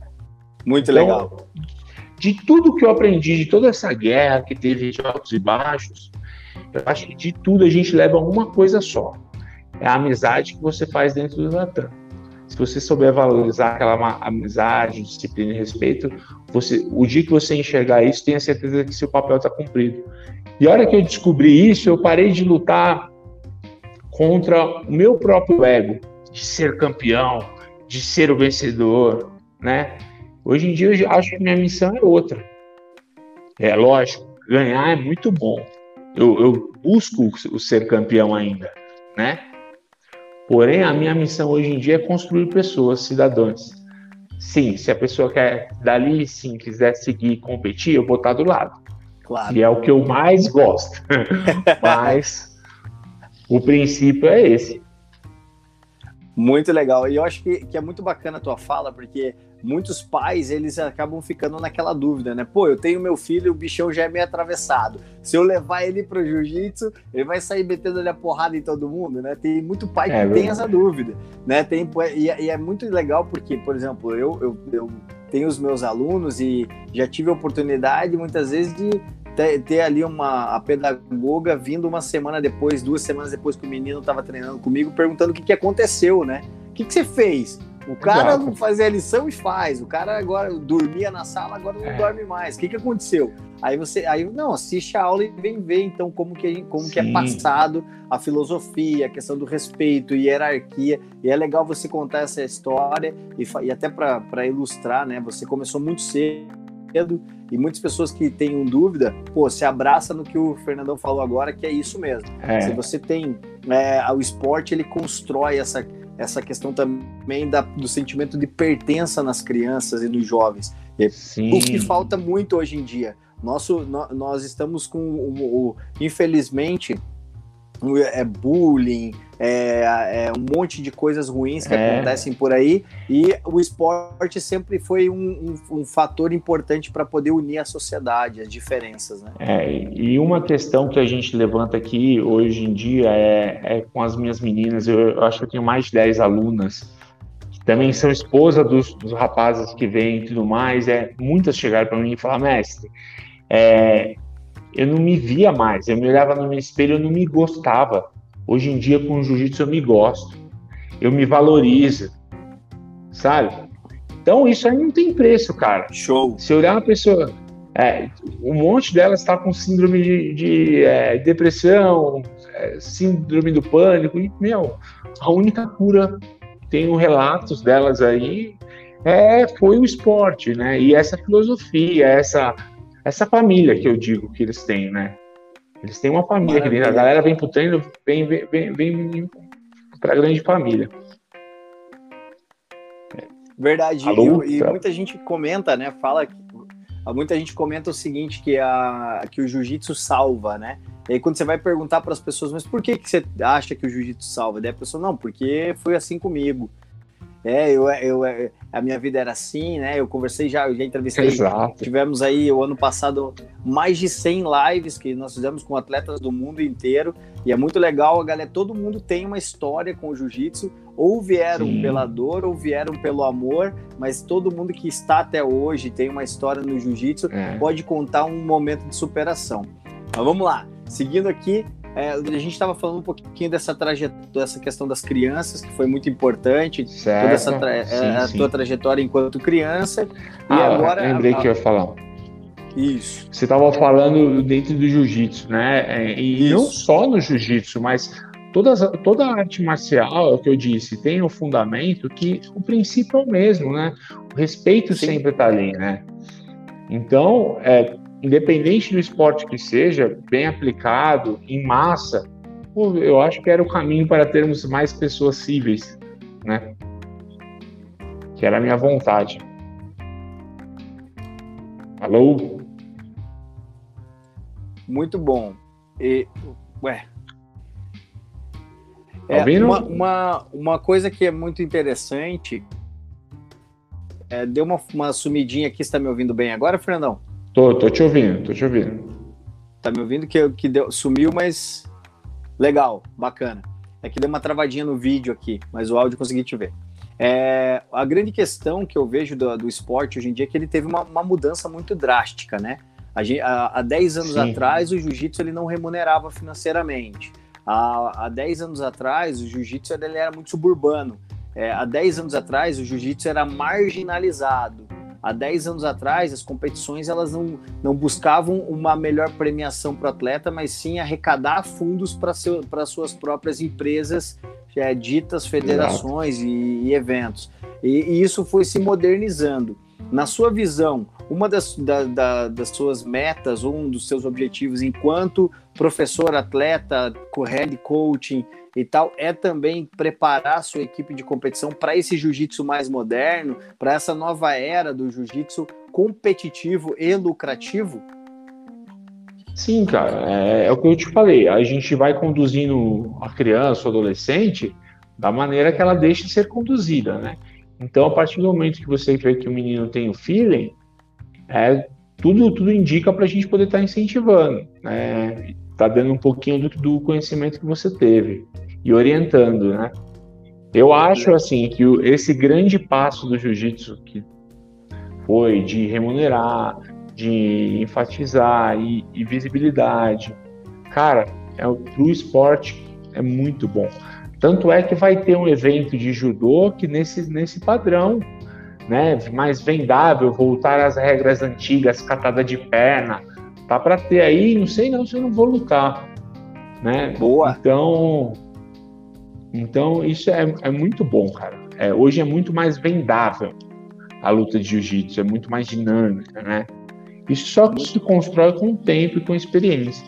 Muito então, legal. De tudo que eu aprendi, de toda essa guerra que teve de altos e baixos, eu acho que de tudo a gente leva uma coisa só. É a amizade que você faz dentro do Latam. Se você souber valorizar aquela amizade, disciplina e respeito, você, o dia que você enxergar isso, tenha certeza que seu papel está cumprido. E a hora que eu descobri isso, eu parei de lutar contra o meu próprio ego, de ser campeão, de ser o vencedor, né? Hoje em dia eu acho que minha missão é outra. É lógico, ganhar é muito bom. Eu, eu busco o ser campeão ainda, né? Porém, a minha missão hoje em dia é construir pessoas, cidadãos. Sim, se a pessoa quer dali, sim, quiser seguir competir, eu vou estar do lado. Claro. E é o que eu mais gosto. Mas o princípio é esse. Muito legal. E eu acho que, que é muito bacana a tua fala, porque muitos pais, eles acabam ficando naquela dúvida, né? Pô, eu tenho meu filho, o bichão já é meio atravessado. Se eu levar ele pro jiu-jitsu, ele vai sair metendo ali a porrada em todo mundo, né? Tem muito pai que é, tem essa dúvida, né? Tem, e, e, é muito legal porque, por exemplo, eu, eu, eu tenho os meus alunos e já tive a oportunidade, muitas vezes, de ter, ter, ali uma a pedagoga vindo uma semana depois, duas semanas depois que o menino estava treinando comigo, perguntando o que, que aconteceu, né? O que, que você fez? O cara Exato. não fazia a lição e faz. O cara agora dormia na sala, agora não é. dorme mais. O que, que aconteceu? Aí você, aí não assiste a aula e vem ver então como que como que é passado a filosofia, a questão do respeito, hierarquia. E é legal você contar essa história e, e até para ilustrar, né? Você começou muito cedo e muitas pessoas que têm dúvida, pô, se abraça no que o Fernandão falou agora, que é isso mesmo. É. Se você tem é, o esporte, ele constrói essa essa questão também da, do sentimento de pertença nas crianças e nos jovens. Sim. O que falta muito hoje em dia. Nosso, no, nós estamos com, o, o, infelizmente, é bullying, é, é, um monte de coisas ruins que é. acontecem por aí, e o esporte sempre foi um, um, um fator importante para poder unir a sociedade, as diferenças, né? É, e uma questão que a gente levanta aqui hoje em dia é, é com as minhas meninas, eu, eu, acho que eu tenho mais de 10 alunas, que também são esposa dos, dos rapazes que vêm e tudo mais, é, muitas chegaram para mim e falaram, mestre, é, eu não me via mais, eu me olhava no meu espelho, eu não me gostava. Hoje em dia, com o jiu-jitsu, eu me gosto, eu me valorizo, sabe? Então, isso aí não tem preço, cara. Show. Se olhar uma pessoa, é, um monte delas está com síndrome de, de é, depressão, é, síndrome do pânico, e, meu, a única cura, tenho relatos delas aí, é, foi o esporte, né? E essa filosofia, essa essa família que eu digo que eles têm, né? Eles têm uma família dentro. A galera vem pro treino, vem, vem, vem, vem pra grande família. Verdade. E, e, muita gente comenta, né? Fala que muita gente comenta o seguinte que a que o jiu-jitsu salva, né? E aí quando você vai perguntar para as pessoas, mas por que que você acha que o jiu-jitsu salva? Daí a pessoa não, porque foi assim comigo. É, eu, eu, a minha vida era assim, né? Eu conversei já, eu já entrevistei. Exato. Tivemos aí o ano passado mais de 100 lives que nós fizemos com atletas do mundo inteiro. E é muito legal, a galera, todo mundo tem uma história com o jiu-jitsu. Ou vieram Sim. pela dor, ou vieram pelo amor, mas todo mundo que está até hoje tem uma história no jiu-jitsu é. pode contar um momento de superação. Mas vamos lá, seguindo aqui, é, a gente estava falando um pouquinho dessa trajetória, dessa questão das crianças, que foi muito importante, certo. toda essa tra sim, a sim. tua trajetória enquanto criança. Ah, e agora lembrei a, que eu ia falar. Isso. Você estava falando dentro do jiu-jitsu, né? É, e Isso. não só no jiu-jitsu, mas todas, toda arte marcial, é o que eu disse, tem o um fundamento que o princípio é o mesmo, né? O respeito Sim. sempre está ali, né? Então, é, independente do esporte que seja, bem aplicado, em massa, eu acho que era o caminho para termos mais pessoas cíveis, né? Que era a minha vontade. Alô? Muito bom. E, ué. Tá é, uma, uma, uma coisa que é muito interessante. É, deu uma, uma sumidinha aqui, você está me ouvindo bem agora, Fernandão? Tô, tô te ouvindo, tô te ouvindo. Tá me ouvindo que, que deu, sumiu, mas legal, bacana. É que deu uma travadinha no vídeo aqui, mas o áudio consegui te ver. É, a grande questão que eu vejo do, do, esporte hoje em dia é que ele teve uma, uma mudança muito drástica, né? há 10 anos Sim. atrás, o jiu-jitsu ele não remunerava financeiramente. Há, há 10 anos atrás, o jiu-jitsu ele era muito suburbano. É, há 10 anos atrás, o jiu-jitsu era marginalizado. Há 10 anos atrás, as competições elas não, não buscavam uma melhor premiação para o atleta, mas sim arrecadar fundos para suas próprias empresas, é, ditas federações e, e, eventos. E, e isso foi se modernizando. Na sua visão, uma das, da, da, das suas metas, ou um dos seus objetivos enquanto professor, atleta, head coaching e tal, é também preparar a sua equipe de competição para esse jiu-jitsu mais moderno, para essa nova era do jiu-jitsu competitivo e lucrativo? Sim, cara, é, é, o que eu te falei. A gente vai conduzindo a criança, o adolescente, da maneira que ela deixa de ser conduzida, né? Então, a partir do momento que você vê que o menino tem o feeling, é, tudo, tudo indica para a gente poder estar tá incentivando, né? Tá dando um pouquinho do, do, conhecimento que você teve e orientando, né? Eu acho assim que o, esse grande passo do jiu-jitsu que foi de remunerar, de enfatizar e, e visibilidade, cara, é pro esporte é muito bom. Tanto é que vai ter um evento de judô que nesse, nesse padrão né, mais vendável, voltar às regras antigas, catada de perna. Tá para ter aí, não sei não se eu não vou lutar, né? Boa. Então, então isso é, é muito bom, cara. É, hoje é muito mais vendável a luta de jiu-jitsu, é muito mais dinâmica, né? Isso só que se constrói com o tempo e com experiência.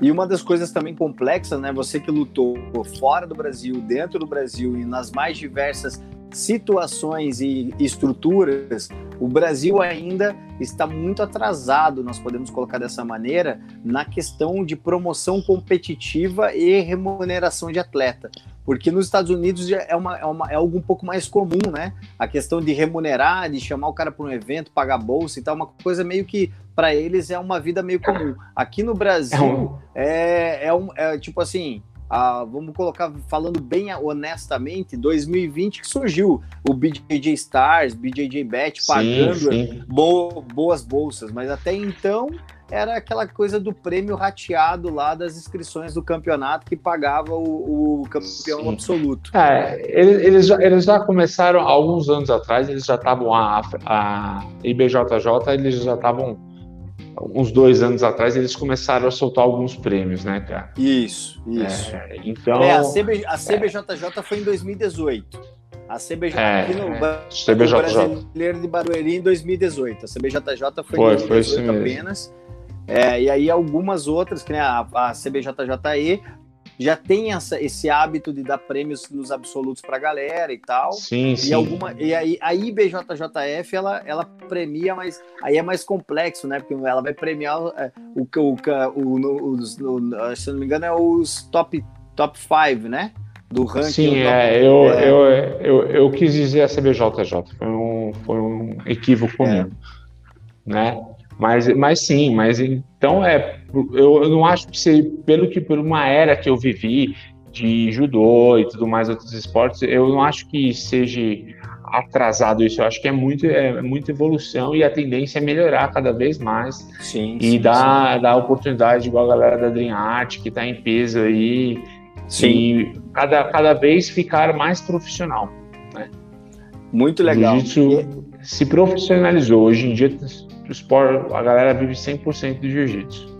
E uma das coisas também complexas, né? Você que lutou fora do Brasil, dentro do Brasil e nas mais diversas situações e estruturas, o Brasil ainda está muito atrasado, nós podemos colocar dessa maneira, na questão de promoção competitiva e remuneração de atleta. Porque nos Estados Unidos é, uma, é, uma, é algo um pouco mais comum, né? A questão de remunerar, de chamar o cara para um evento, pagar bolsa e tal, uma coisa meio que para eles é uma vida meio comum. Aqui no Brasil é, é, é, um, é tipo assim, ah, vamos colocar falando bem honestamente, 2020 que surgiu o BJJ Stars, BJJ Bet pagando sim, sim. Bo boas bolsas, mas até então era aquela coisa do prêmio rateado lá das inscrições do campeonato que pagava o, o campeão sim. absoluto. É, eles, eles, já, eles já começaram alguns anos atrás, eles já estavam a, a IBJJ, eles já estavam uns dois anos atrás, eles começaram a soltar alguns prêmios, né, cara? Isso, isso. É, então. É, a, CB, a CBJJ é. foi em 2018. A CBJ é, aqui no, é. CBJJ. Brasileiro de Barueri em 2018. A CBJJ foi, foi em 2018 foi apenas. É, e aí algumas outras, que né, a, a CBJJE já tem essa, esse hábito de dar prêmios nos absolutos para a galera e tal. Sim, e sim. Alguma, e aí a IBJJF ela, ela premia, mas aí é mais complexo, né? Porque ela vai premiar é, o, o, o, os, o, se não me engano, é os top, top 5, né? Do ranking. Sim, é, eu, é... Eu, eu, eu, quis dizer a CBJJ, foi um, foi um equívoco é. meu. Né? Mas, mas sim, mas então é. Eu, eu não acho que seja pelo que por uma era que eu vivi de judô e tudo mais outros esportes, eu não acho que seja atrasado isso. Eu acho que é muito é muita evolução e a tendência é melhorar cada vez mais. Sim. E sim, dar, sim. dar oportunidade igual a galera da Dream Art que está em peso aí. Sim. E cada, cada vez ficar mais profissional. Né? Muito legal. Jiu-jitsu se profissionalizou. Hoje em dia o esporte, a galera vive 100% do jiu-jitsu.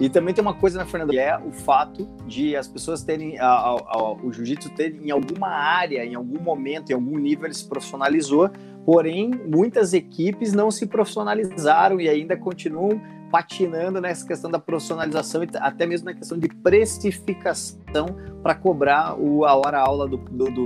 E também tem uma coisa, né, Fernando, que é o fato de as pessoas terem, a, a, a, o jiu-jitsu ter em alguma área, em algum momento, em algum nível, ele se profissionalizou, porém, muitas equipes não se profissionalizaram e ainda continuam patinando nessa questão da profissionalização e até mesmo na questão de precificação para cobrar o, a hora-aula do, do, do,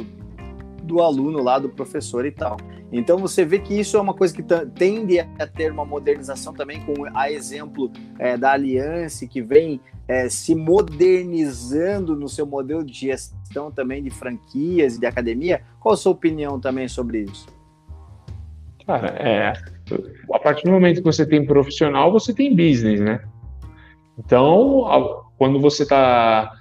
do aluno lá, do professor e tal. Então você vê que isso é uma coisa que tende a ter uma modernização também, com a exemplo é, da Aliança, que vem é, se modernizando no seu modelo de gestão também de franquias e de academia. Qual a sua opinião também sobre isso? Cara, é, a partir do momento que você tem profissional, você tem business, né? Então, quando você está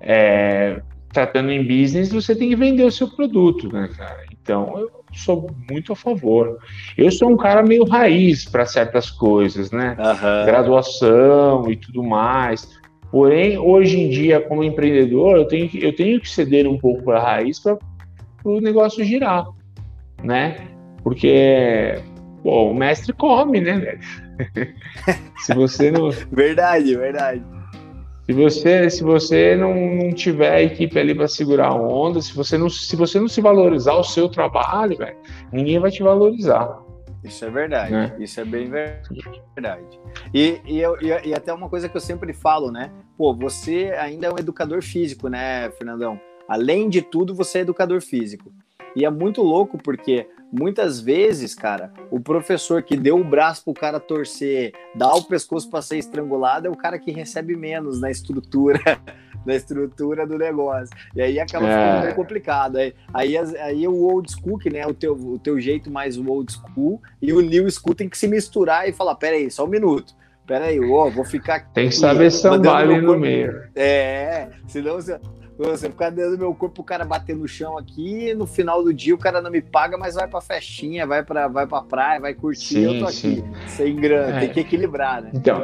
é, tratando em business, você tem que vender o seu produto, né, cara? Então, eu sou muito a favor. Eu sou um cara meio raiz para certas coisas, né? Uhum. Graduação e tudo mais. Porém, hoje em dia, como empreendedor, eu tenho, eu tenho que ceder um pouco para a raiz para o negócio girar, né? Porque pô, o mestre come, né, velho? Se você não. verdade, verdade. Se você, se você não, não tiver a equipe ali para segurar a onda, se você, não, se você não se valorizar o seu trabalho, velho, ninguém vai te valorizar. Isso é verdade, né? isso é bem verdade. E, e, eu, e, e, até uma coisa que eu sempre falo, né? Pô, você ainda é um educador físico, né, Fernandão? Além de tudo, você é educador físico. E é muito louco porque muitas vezes, cara, o professor que deu o braço pro cara torcer, dá o pescoço para ser estrangulado, é o cara que recebe menos na estrutura. na estrutura do negócio. E aí acaba ficando é. complicado. Aí, aí, aí o old school, que né, o teu, o teu jeito mais o old school, e o new school tem que se misturar e falar: pera aí, só um minuto. Pera aí, ó, vou ficar aqui. Tem que saber sambar ali no meio. É, senão você, você ficar dentro do meu corpo, o cara bater no chão aqui, no final do dia o cara não me paga, mas vai pra festinha, vai pra, vai pra praia, vai curtir, sim, eu tô aqui, sem grana, é. tem que equilibrar, né? Então,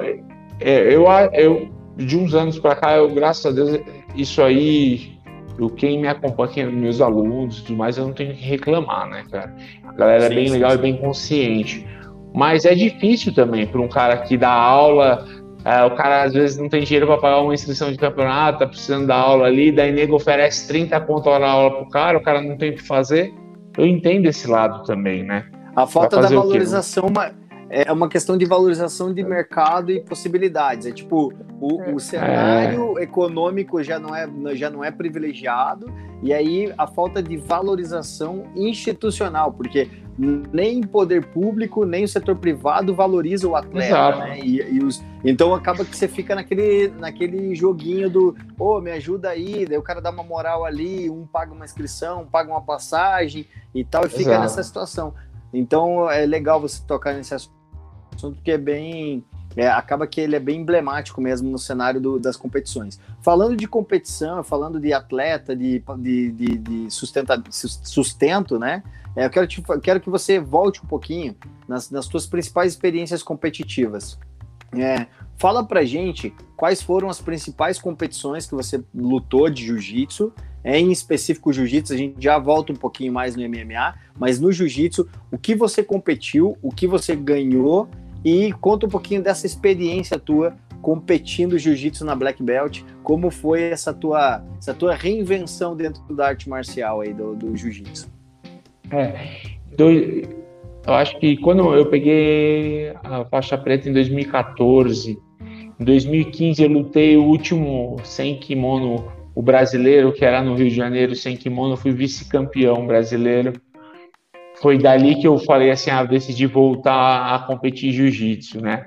é, eu, eu, de uns anos pra cá, eu, graças a Deus, isso aí, eu, quem me acompanha, meus alunos e tudo mais, eu não tenho que reclamar, né, cara? A galera é sim, é bem sim, legal e bem consciente. Mas é difícil também para um cara que dá aula é, o cara às vezes não tem dinheiro para pagar uma inscrição de campeonato, tá precisando dar aula ali, daí nego oferece 30 pontos hora aula pro cara, o cara não tem o que fazer. Eu entendo esse lado também, né? A falta da valorização é uma questão de valorização de mercado e possibilidades. É tipo, o, o é. cenário é. econômico já não, é, já não é privilegiado, e aí a falta de valorização institucional, porque nem poder público, nem o setor privado valoriza o atleta, né? E, e os, então acaba que você fica naquele, naquele joguinho do, ô, oh, me ajuda aí, daí o cara dá uma moral ali, um paga uma inscrição, um paga uma passagem e tal, e fica Exato. nessa situação. Então é legal você tocar nesse assunto, porque é bem. É, acaba que ele é bem emblemático mesmo no cenário do, das competições. Falando de competição, falando de atleta, de, de, de, de sustenta, sustento, né? É, eu quero, te, quero que você volte um pouquinho nas, nas suas principais experiências competitivas. É, fala pra gente quais foram as principais competições que você lutou de jiu-jitsu. É, em específico, jiu-jitsu, a gente já volta um pouquinho mais no MMA, mas no jiu-jitsu, o que você competiu, o que você ganhou e conta um pouquinho dessa experiência tua competindo jiu-jitsu na Black Belt, como foi essa tua, essa tua reinvenção dentro da arte marcial aí do, do jiu-jitsu. É, eu acho que quando eu peguei a faixa preta em 2014, em 2015 eu lutei o último sem kimono, o brasileiro, que era no Rio de Janeiro, sem kimono, fui vice-campeão brasileiro. Foi dali que eu falei assim, ah, decidi voltar a competir jiu-jitsu, né?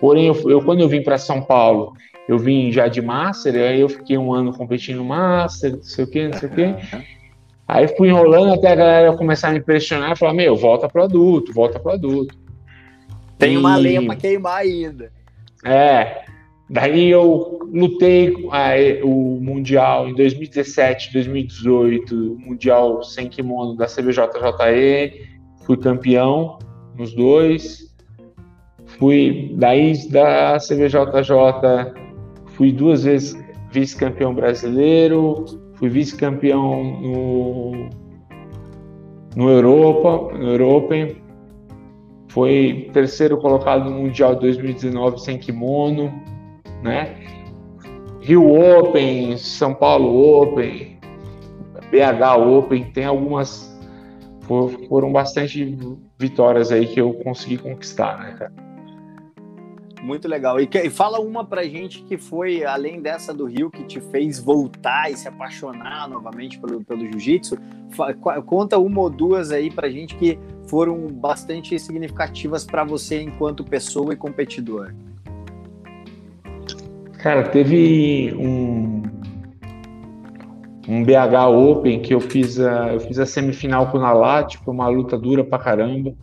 Porém, eu, eu, quando eu vim para São Paulo, eu vim já de Master, aí eu fiquei um ano competindo Master, não sei o quê, não sei o quê. Aí fui enrolando até a galera começar a me pressionar e falar: Meu, volta pro adulto, volta pro adulto. Tem e... uma lenha para queimar ainda. É. Daí eu lutei o Mundial em 2017, 2018, Mundial sem kimono da CBJJE, fui campeão nos dois. Fui daí da CBJJ, fui duas vezes vice-campeão brasileiro, fui vice-campeão no, no Europa, no European, foi terceiro colocado no Mundial 2019 sem kimono, né? Rio Open, São Paulo Open, BH Open, tem algumas foram bastante vitórias aí que eu consegui conquistar, né, cara? Muito legal. E, e fala uma pra gente que foi, além dessa do Rio, que te fez voltar e se apaixonar novamente pelo, pelo jiu-jitsu. Conta uma ou duas aí pra gente que foram bastante significativas para você enquanto pessoa e competidor. Cara, teve um, um BH Open que eu fiz a, eu fiz a semifinal com o Nalat, foi uma luta dura pra caramba.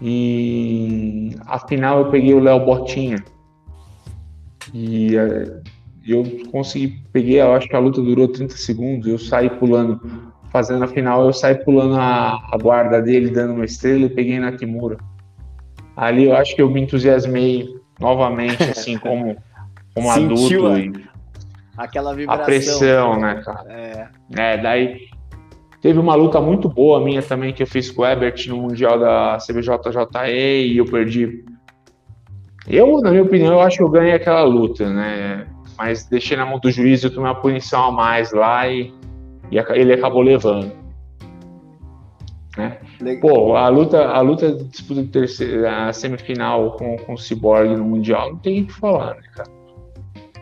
E a final eu peguei o Léo Botinha. E é, eu consegui, peguei, eu acho que a luta durou 30 segundos, eu saí pulando, fazendo a final, eu saí pulando a, a guarda dele, dando uma estrela e peguei na Kimura. Ali eu acho que eu me entusiasmei novamente, assim, como, como adulto. A, aquela vibração. A pressão, né, cara? É. é, daí Teve uma luta muito boa minha também que eu fiz com o Ebert no Mundial da CBJJE e eu perdi. Eu, na minha opinião, eu acho que eu ganhei aquela luta, né? Mas deixei na mão do juiz, eu tomei uma punição a mais lá e, e ele acabou levando. Né? Pô, a luta, a luta disputa de terceira, a semifinal com, com o Cyborg no Mundial, não tem o que falar, né, cara?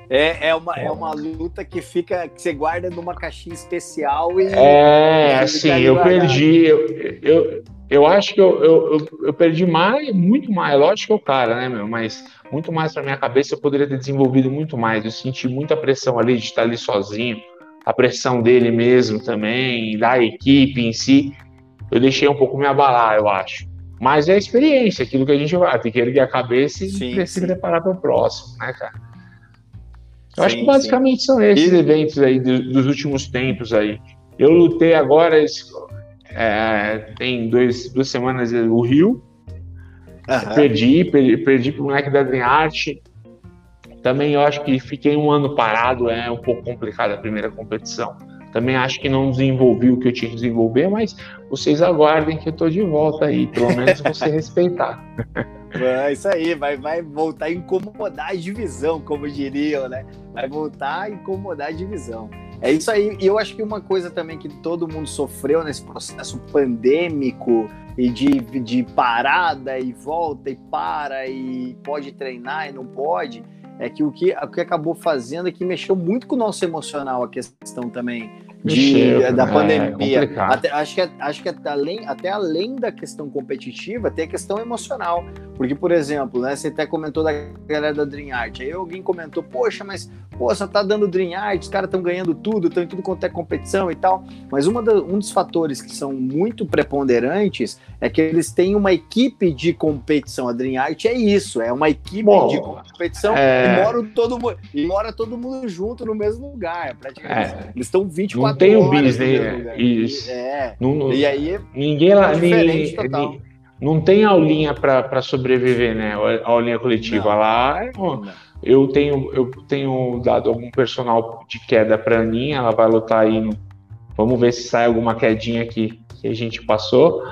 É, é, uma, é uma luta que fica que você guarda numa caixinha especial e. É, assim, eu perdi. Eu, eu, eu acho que eu, eu, eu, perdi mais, muito mais, lógico que é o cara, né, meu? Mas muito mais para minha cabeça eu poderia ter desenvolvido muito mais. Eu senti muita pressão ali de estar ali sozinho, a pressão dele mesmo também, da equipe em si. Eu deixei um pouco me abalar, eu acho. Mas é a experiência, aquilo que a gente vai, tem que erguer a cabeça e sim, se preparar para o próximo, né, cara? Eu sim, acho que basicamente sim. são esses e... eventos aí do, dos últimos tempos aí. Eu lutei agora, é, tem dois, duas semanas o Rio. Uhum. Perdi, perdi, perdi pro moleque da Dream Art. Também eu acho que fiquei um ano parado, é um pouco complicado a primeira competição. Também acho que não desenvolvi o que eu tinha que desenvolver, mas vocês aguardem que eu tô de volta aí, pelo menos você respeitar. É isso aí, vai, vai voltar a incomodar a divisão, como diriam, né? Vai voltar a incomodar a divisão. É isso aí. E eu acho que uma coisa também que todo mundo sofreu nesse processo pandêmico e de, de parada e volta e para e pode treinar e não pode, é que o que, o que acabou fazendo é que mexeu muito com o nosso emocional a questão também de, da é, pandemia. É até, acho que, acho que até além, até além da questão competitiva, tem a questão emocional. Porque, por exemplo, né, você até comentou da galera da Dream Art. Aí alguém comentou, poxa, mas pô, só tá dando Dream Art, os caras estão ganhando tudo, estão em tudo quanto é competição e tal. Mas uma da, um dos fatores que são muito preponderantes é que eles têm uma equipe de competição. A Dream Art é isso, é uma equipe Bom, de competição é... e, mora todo, e mora todo mundo junto no mesmo lugar. Praticamente. É. Eles estão 24 não tem o business, né? Isso. É. Não, não, e aí ninguém lá. Ninguém, não tem aulinha para sobreviver, né? A aulinha coletiva não. lá. É, eu tenho, eu tenho dado algum personal de queda para Aninha, ela vai lutar aí. No, vamos ver se sai alguma quedinha aqui que a gente passou.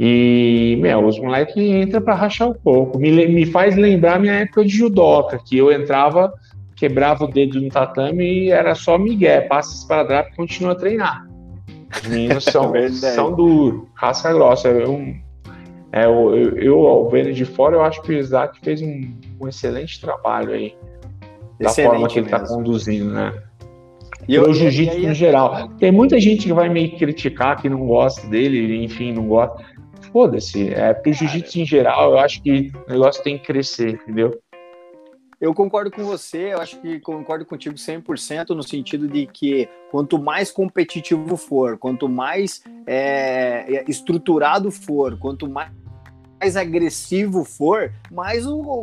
E, meu, os moleques entram para rachar o coco. Me, me faz lembrar minha época de judoca, que eu entrava quebrava o dedo no tatame e era só migué, passa para drap e continua a treinar. Os meninos são, são duros, casca grossa. Eu, é, eu, eu, vendo de fora, eu acho que o Isaac fez um, um excelente trabalho aí, da forma que ele está conduzindo, né? E o jiu-jitsu no geral. Tem muita gente que vai me criticar, que não gosta dele, enfim, não gosta. Foda-se, é pro jiu-jitsu em geral, eu acho que o negócio tem que crescer, entendeu? Eu concordo com você, eu acho que concordo contigo 100% no sentido de que quanto mais competitivo for, quanto mais é, estruturado for, quanto mais mais agressivo for, mais o, o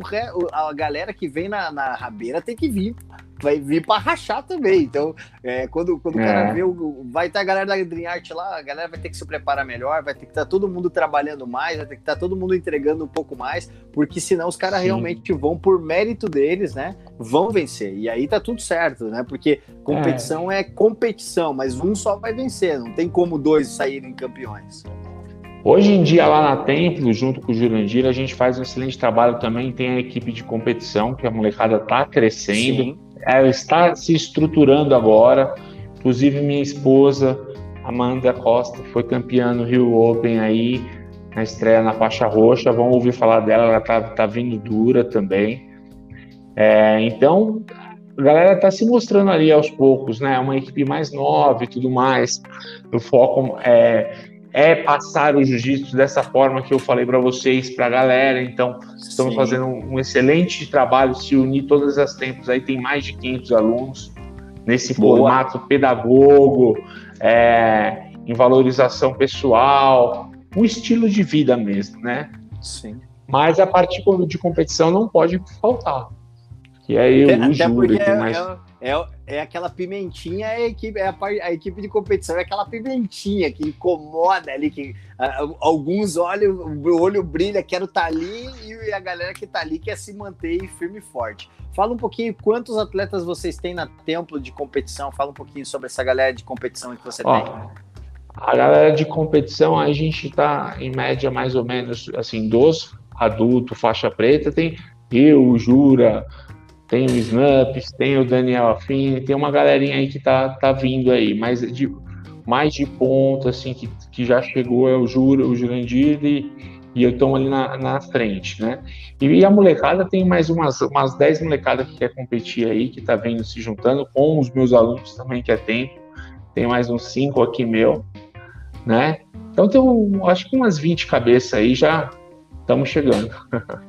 a galera que vem na, na rabeira tem que vir vai vir para rachar também. Então, é, quando, quando é. o cara vê, o, vai estar a galera da Dream Art lá, a galera vai ter que se preparar melhor, vai ter que estar tá todo mundo trabalhando mais, vai ter que estar tá todo mundo entregando um pouco mais, porque senão os caras realmente vão, por mérito deles, né, vão vencer. E aí tá tudo certo, né, porque competição é, é competição, mas um só vai vencer, não tem como dois saírem campeões. Hoje em dia, lá na Templo, junto com o Jurandir, a gente faz um excelente trabalho também. Tem a equipe de competição, que a molecada está crescendo. Sim ela está se estruturando agora. Inclusive, minha esposa, Amanda Costa, foi campeã no Rio Open aí, na estreia na faixa roxa. Vamos ouvir falar dela, ela tá, tá vindo dura também. É, então, a galera tá se mostrando ali aos poucos, né? Uma equipe mais nova e tudo mais. O foco é é passar o jiu-jitsu dessa forma que eu falei para vocês, para a galera. Então, estamos Sim. fazendo um, um, excelente trabalho, se unir todas as tempos. Aí tem mais de 500 alunos nesse Boa. formato pedagogo, é, em valorização pessoal, um estilo de vida mesmo, né? Sim. Mas a parte de competição não pode faltar. Que aí eu Até juro que mais... É, é, é aquela pimentinha, é a equipe, é a, a, equipe de competição, é aquela pimentinha que incomoda ali, que uh, alguns olhos, o olho brilha, quero estar tá ali, e a galera que está ali quer se manter firme e forte. Fala um pouquinho quantos atletas vocês têm na templo de competição, fala um pouquinho sobre essa galera de competição que você Ó, tem. A galera de competição, a gente está em média mais ou menos assim, dos adultos, faixa preta, tem eu, Jura, tem o Snaps, tem o Daniel Affini, tem uma galerinha aí que tá, tá vindo aí, mas de, mais de ponta, assim, que, que já chegou é o Jura, o Jurandir e, e eu estou ali na, na frente, né? E, e, a molecada tem mais umas, umas 10 molecadas que quer competir aí, que tá vindo se juntando com os meus alunos também que é tempo, tem mais uns 5 aqui meu, né? Então tem acho que umas 20 cabeças aí já estamos chegando.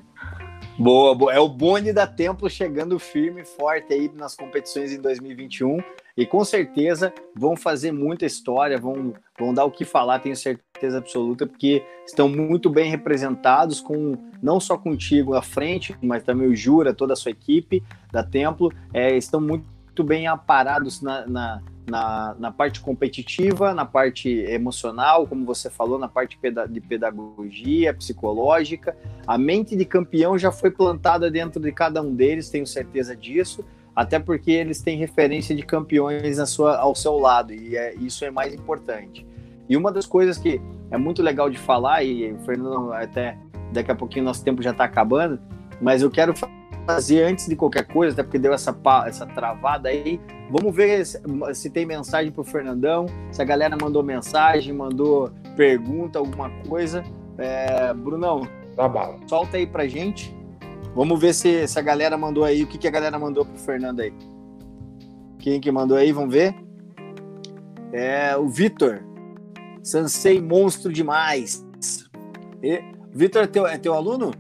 Boa, boa. É o bonde da Templo chegando firme e forte aí nas competições em 2021 e com certeza vão fazer muita história, vão, vão dar o que falar, tenho certeza absoluta, porque estão muito bem representados com não só contigo à frente, mas também o Jura, toda a sua equipe da Templo, é, estão muito bem aparados na, na na, na parte competitiva, na parte emocional, como você falou, na parte de pedagogia, psicológica. A mente de campeão já foi plantada dentro de cada um deles, tenho certeza disso, até porque eles têm referência de campeões na sua, ao seu lado, e é, isso é mais importante. E uma das coisas que é muito legal de falar, e o Fernando, até daqui a pouquinho nosso tempo já está acabando, mas eu quero fazer antes de qualquer coisa, até porque deu essa, essa travada aí. Vamos ver se, se tem mensagem para o Fernandão, se a galera mandou mensagem, mandou pergunta, alguma coisa. É, Brunão, tá solta aí pra gente. Vamos ver se, se a galera mandou aí. O que, que a galera mandou pro Fernando aí? Quem que mandou aí? Vamos ver. É o Vitor. Sansei monstro demais. E, Vitor é teu, é teu aluno?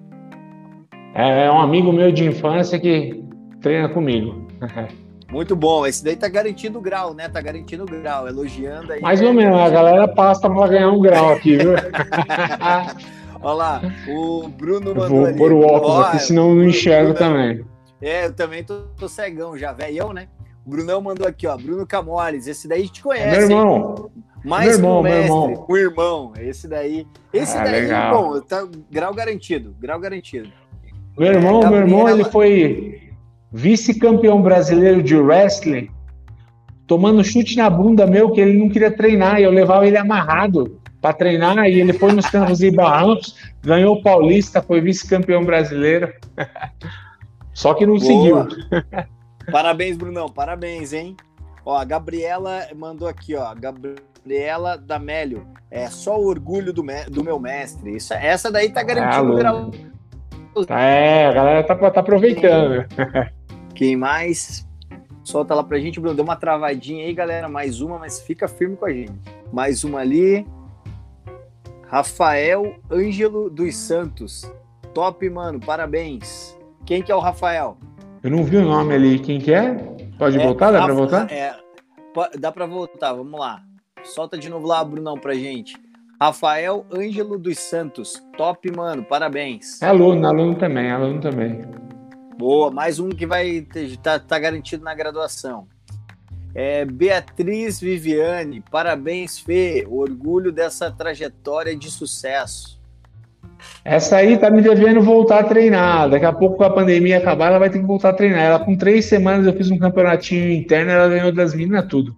É, é um amigo meu de infância que treina comigo. Muito bom. Esse daí tá garantindo o grau, né? Tá garantindo o grau, elogiando aí. Mais ou menos, a galera passa para ganhar um grau aqui, viu? Olha lá, o Bruno mandou Vou ali. pôr o óculos oh, aqui, senão eu não enxergo também. É, eu também tô, tô cegão já, velhão, né? O Brunão mandou aqui, ó, Bruno Camores, esse daí te conhece. É meu irmão. Mais meu irmão, mestre, meu irmão. o irmão, esse daí. Esse ah, daí, legal. bom, tá grau garantido, grau garantido. Meu irmão, é, meu irmão, ele foi vice-campeão brasileiro de wrestling, tomando chute na bunda meu que ele não queria treinar, e eu levava ele amarrado para treinar, e ele foi nos campos e barrancos, ganhou o Paulista, foi vice-campeão brasileiro. Só que não Boa. seguiu. Parabéns, Brunão, parabéns, hein? Ó, a Gabriela mandou aqui, ó, Gabriela Damélio, é só o orgulho do, do meu mestre. Isso, essa daí tá garantindo ah, é, a galera tá, tá aproveitando. Quem mais? Solta lá pra gente, Bruno. Deu uma travadinha aí, galera. Mais uma, mas fica firme com a gente. Mais uma ali. Rafael Ângelo dos Santos. Top, mano. Parabéns. Quem que é o Rafael? Eu não vi o nome ali. Quem que é? Pode é, voltar? Dá Rafa, pra voltar? É, dá pra voltar. Vamos lá. Solta de novo lá, Brunão, pra gente. Rafael Ângelo dos Santos. Top, mano. Parabéns. É aluno, aluno também, aluno também. Boa, mais um que vai tá, tá garantido na graduação. É, Beatriz Viviane, parabéns, Fê. Orgulho dessa trajetória de sucesso. Essa aí tá me devendo voltar a treinar. Daqui a pouco, com a pandemia acabar, ela vai ter que voltar a treinar. Ela, com três semanas, eu fiz um campeonatinho interno, ela ganhou das meninas tudo.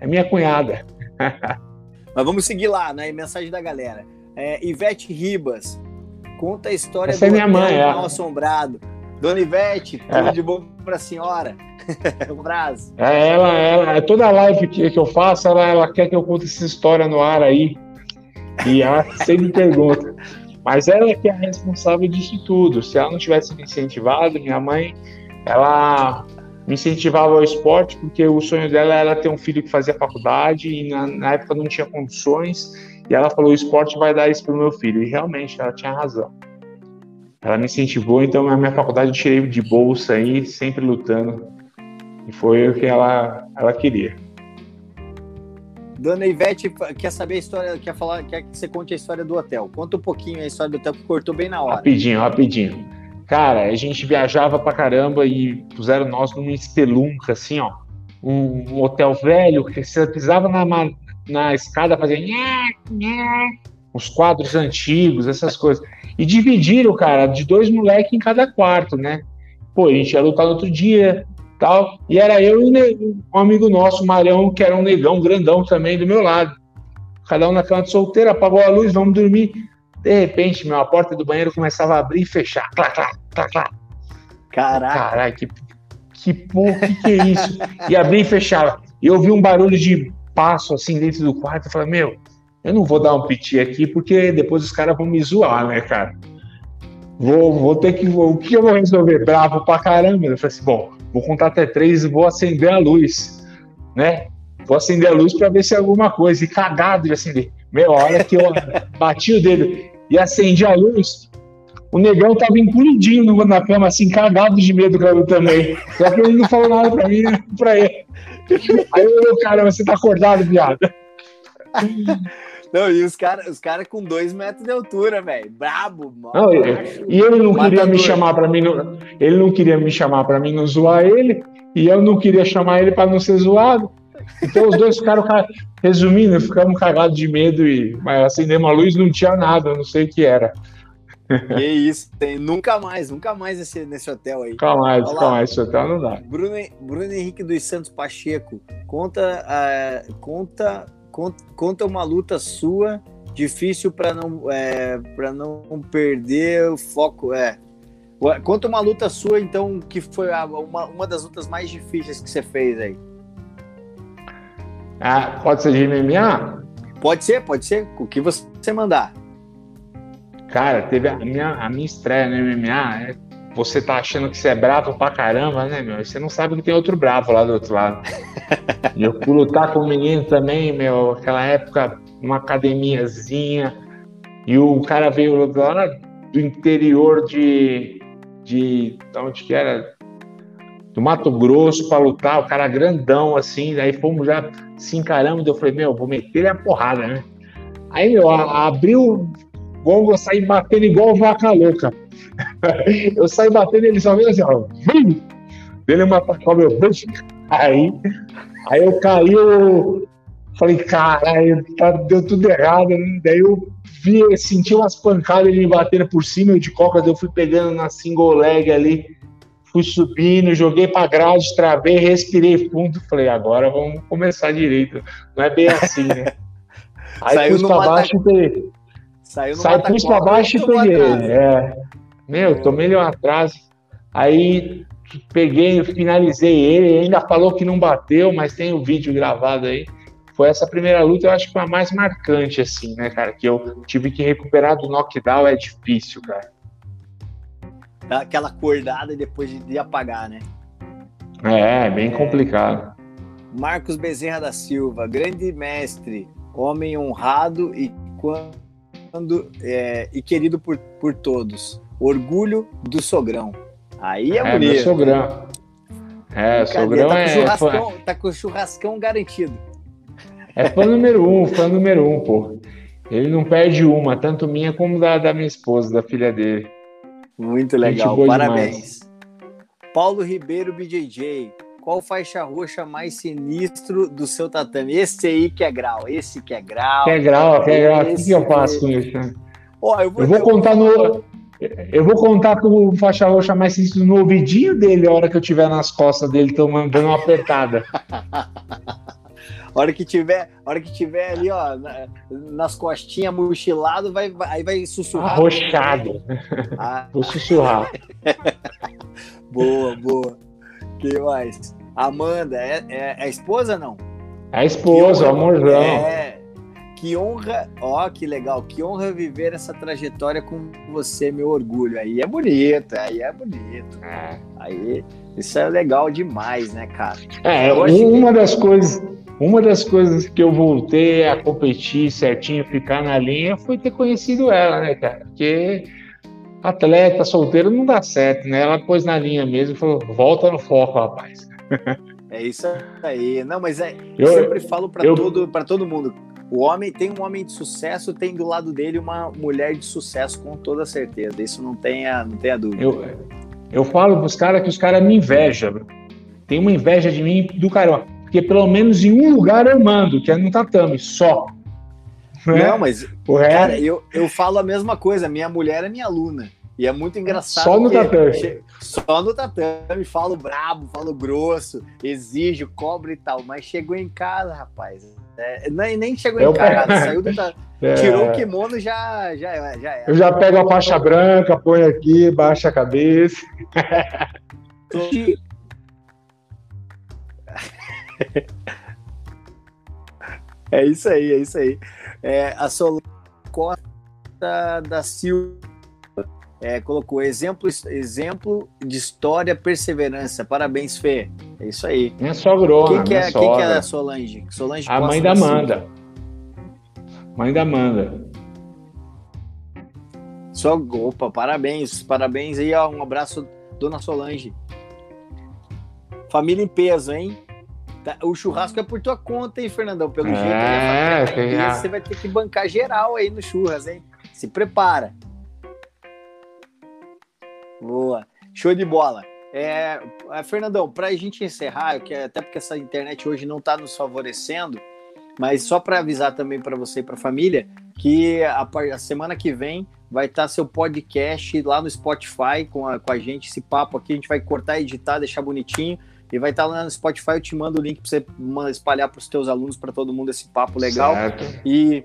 É minha cunhada. Mas vamos seguir lá, né? Mensagem da galera. É, Ivete Ribas, conta a história Essa é do é minha mãe, é. mal assombrado. Dona Ivete, tudo é. de bom para a senhora. um abraço. É, ela, ela, é toda live que, que eu faço, ela, ela quer que eu conte essa história no ar aí. E ela sempre pergunta. Mas ela que é a responsável disso tudo. Se ela não tivesse me incentivado, minha mãe, ela me incentivava ao esporte porque o sonho dela era ter um filho que fazia faculdade e na, na época não tinha condições. E ela falou: o esporte vai dar isso para o meu filho. E realmente ela tinha razão. Ela me incentivou, então na minha faculdade eu tirei de bolsa aí, sempre lutando. E foi o que ela, ela queria. Dona Ivete quer saber a história, quer falar, quer que você conte a história do hotel. Conta um pouquinho a história do hotel que cortou bem na hora. Rapidinho, rapidinho. Cara, a gente viajava pra caramba e puseram nós numa espelunca, assim, ó. Um, hotel velho, que você pisava na, na escada, fazia uns quadros antigos, essas coisas. E dividiram, cara, de dois moleques em cada quarto, né? Pô, a gente ia lutar no outro dia, tal. E era eu e um amigo nosso, Marião, que era um negão grandão também do meu lado. Cada um na cama de solteira, apagou a luz, vamos dormir. De repente, meu, a porta do banheiro começava a abrir e fechar. Clá, clá, clá, clá. Caraca. Caralho, que, que porra, que, que é isso? E abria e fechava. E eu vi um barulho de passo assim dentro do quarto. Eu falei, meu, eu não vou dar um piti aqui porque depois os caras vão me zoar, né, cara? Vou, vou ter que. O que eu vou resolver? Bravo pra caramba. Eu falei assim, bom, vou contar até três e vou acender a luz, né? Vou acender a luz para ver se é alguma coisa. E cagado de acender. Meu, a hora que eu bati o dedo e acendi a luz, o negão tava encolhidinho na cama, assim, cagado de medo, cara, também. Só que ele não falou nada pra mim, né? pra ele. Aí eu, cara, você tá acordado, viado. Não, e os caras os cara com dois metros de altura, velho. Brabo, mano. E ele não queria me chamar para mim, não, ele não queria me chamar para mim não zoar ele, e eu não queria chamar ele para não ser zoado. Então os dois ficaram, resumindo, ficamos cagados de medo e mas acendemos a luz não tinha nada, não sei o que era. Que isso, tem nunca mais, nunca mais esse, nesse hotel aí. Nunca mais, nunca mais, esse hotel não dá. Bruno, Bruno Henrique dos Santos Pacheco, conta, uh, conta conta uma luta sua difícil para não é, não perder o foco é. Conta uma luta sua então que foi a, uma, uma das lutas mais difíceis que você fez aí. Ah, pode ser de MMA pode ser pode ser o que você mandar cara teve a minha a minha estreia no MMA é você tá achando que você é bravo pra caramba, né, meu? Você não sabe que tem outro bravo lá do outro lado. eu fui lutar com o menino também, meu, aquela época, numa academiazinha, e o cara veio lá do interior de. de. de onde que era? Do Mato Grosso para lutar, o cara grandão assim, daí fomos já se encarando, eu falei, meu, vou meter a porrada, né? Aí, meu, abriu gongo, eu saí batendo igual vaca louca eu saí batendo ele só veio assim, ó. Dele uma tacou meu bucho. Aí, aí eu caí, eu falei, caralho, tá, deu tudo errado. Né? Daí eu vi, senti umas pancadas ele me batendo por cima, eu de coca, eu fui pegando na single leg ali, fui subindo, joguei pra grade, travei, respirei fundo, falei, agora vamos começar direito. Não é bem assim, né? Aí Saiu pus pra baixo e. Saiu no Sai, pus pra baixo e peguei. É. Meu, tomei ele um atraso. Aí peguei, finalizei ele, ainda falou que não bateu, mas tem o vídeo gravado aí. Foi essa primeira luta, eu acho que foi a mais marcante, assim, né, cara? Que eu tive que recuperar do knockdown, é difícil, cara. Dá aquela acordada depois de apagar, né? É, é bem é... complicado. Marcos Bezerra da Silva, grande mestre, homem honrado e quando é, e querido por, por todos. Orgulho do Sogrão. Aí é, é bonito. Meu sogrão. É, Sogrão tá é. Fã... Tá com o churrascão garantido. É fã número um, fã número um, pô. Ele não perde uma, tanto minha como da, da minha esposa, da filha dele. Muito legal, parabéns. Demais. Paulo Ribeiro BJJ, qual faixa roxa mais sinistro do seu tatame? Esse aí que é grau, esse que é grau. Que é grau, que é grau. O que, eu faço com isso? Eu, vou, eu vou contar no. Eu vou contar com o faixa roxa mais sinistro no ouvidinho dele a hora que eu tiver nas costas dele tomando dando uma apertada. A hora que tiver, hora que tiver ali, ó, nas costinhas, mochilado, vai, aí vai sussurrar. Arrochado. Ah. Vou sussurrar. boa, boa. Que mais? Amanda, é, é, é a esposa não? É a esposa, honra, amorzão. É, que honra, ó, que legal, que honra viver essa trajetória com você, meu orgulho. Aí é bonito, aí é bonito. É. Aí, isso é legal demais, né, cara? É, uma das coisas uma das coisas que eu voltei a competir certinho, ficar na linha, foi ter conhecido ela, né, cara? Porque atleta solteiro não dá certo, né? Ela pôs na linha mesmo e falou: volta no foco, rapaz. É isso aí. Não, mas é, eu, eu sempre falo para todo, todo mundo. O homem tem um homem de sucesso, tem do lado dele uma mulher de sucesso, com toda certeza. Isso não tenha, não tenha dúvida. Eu, eu falo pros caras que os caras me invejam. Tem uma inveja de mim do caramba porque pelo menos em um lugar eu mando, que é no tatame, só. Né? Não, mas, cara, eu, eu falo a mesma coisa. Minha mulher é minha aluna. E é muito engraçado. Só no tatame. Só no tatame, falo brabo, falo grosso, exijo, cobro e tal. Mas chegou em casa, rapaz. É, nem, nem chegou eu em casa, pego... saiu do tatame. É... Tirou o kimono, já, já, já era. Eu já pego a faixa branca, põe aqui, baixa a cabeça. é isso aí, é isso aí. É, a Solange Costa da Silva é, colocou exemplo, exemplo de história, perseverança. Parabéns, Fê. É isso aí. Minha sogrona. Quem que, é, que é a Solange? Solange a mãe da Amanda. Mãe da Amanda. Só, opa, parabéns, parabéns aí, ó, um abraço, dona Solange. Família em peso, hein? Tá, o churrasco é por tua conta, hein, Fernandão? Pelo é, jeito, né? Você vai ter que bancar geral aí no churras, hein? Se prepara. Boa. Show de bola. É, é Fernandão, para a gente encerrar, eu quero, até porque essa internet hoje não está nos favorecendo, mas só para avisar também para você e para a família que a, a, semana que vem vai estar tá seu podcast lá no Spotify com a, com a gente, esse papo aqui, a gente vai cortar, editar, deixar bonitinho e vai estar lá no Spotify. Eu te mando o link para você espalhar para os teus alunos, para todo mundo esse papo legal. Certo. E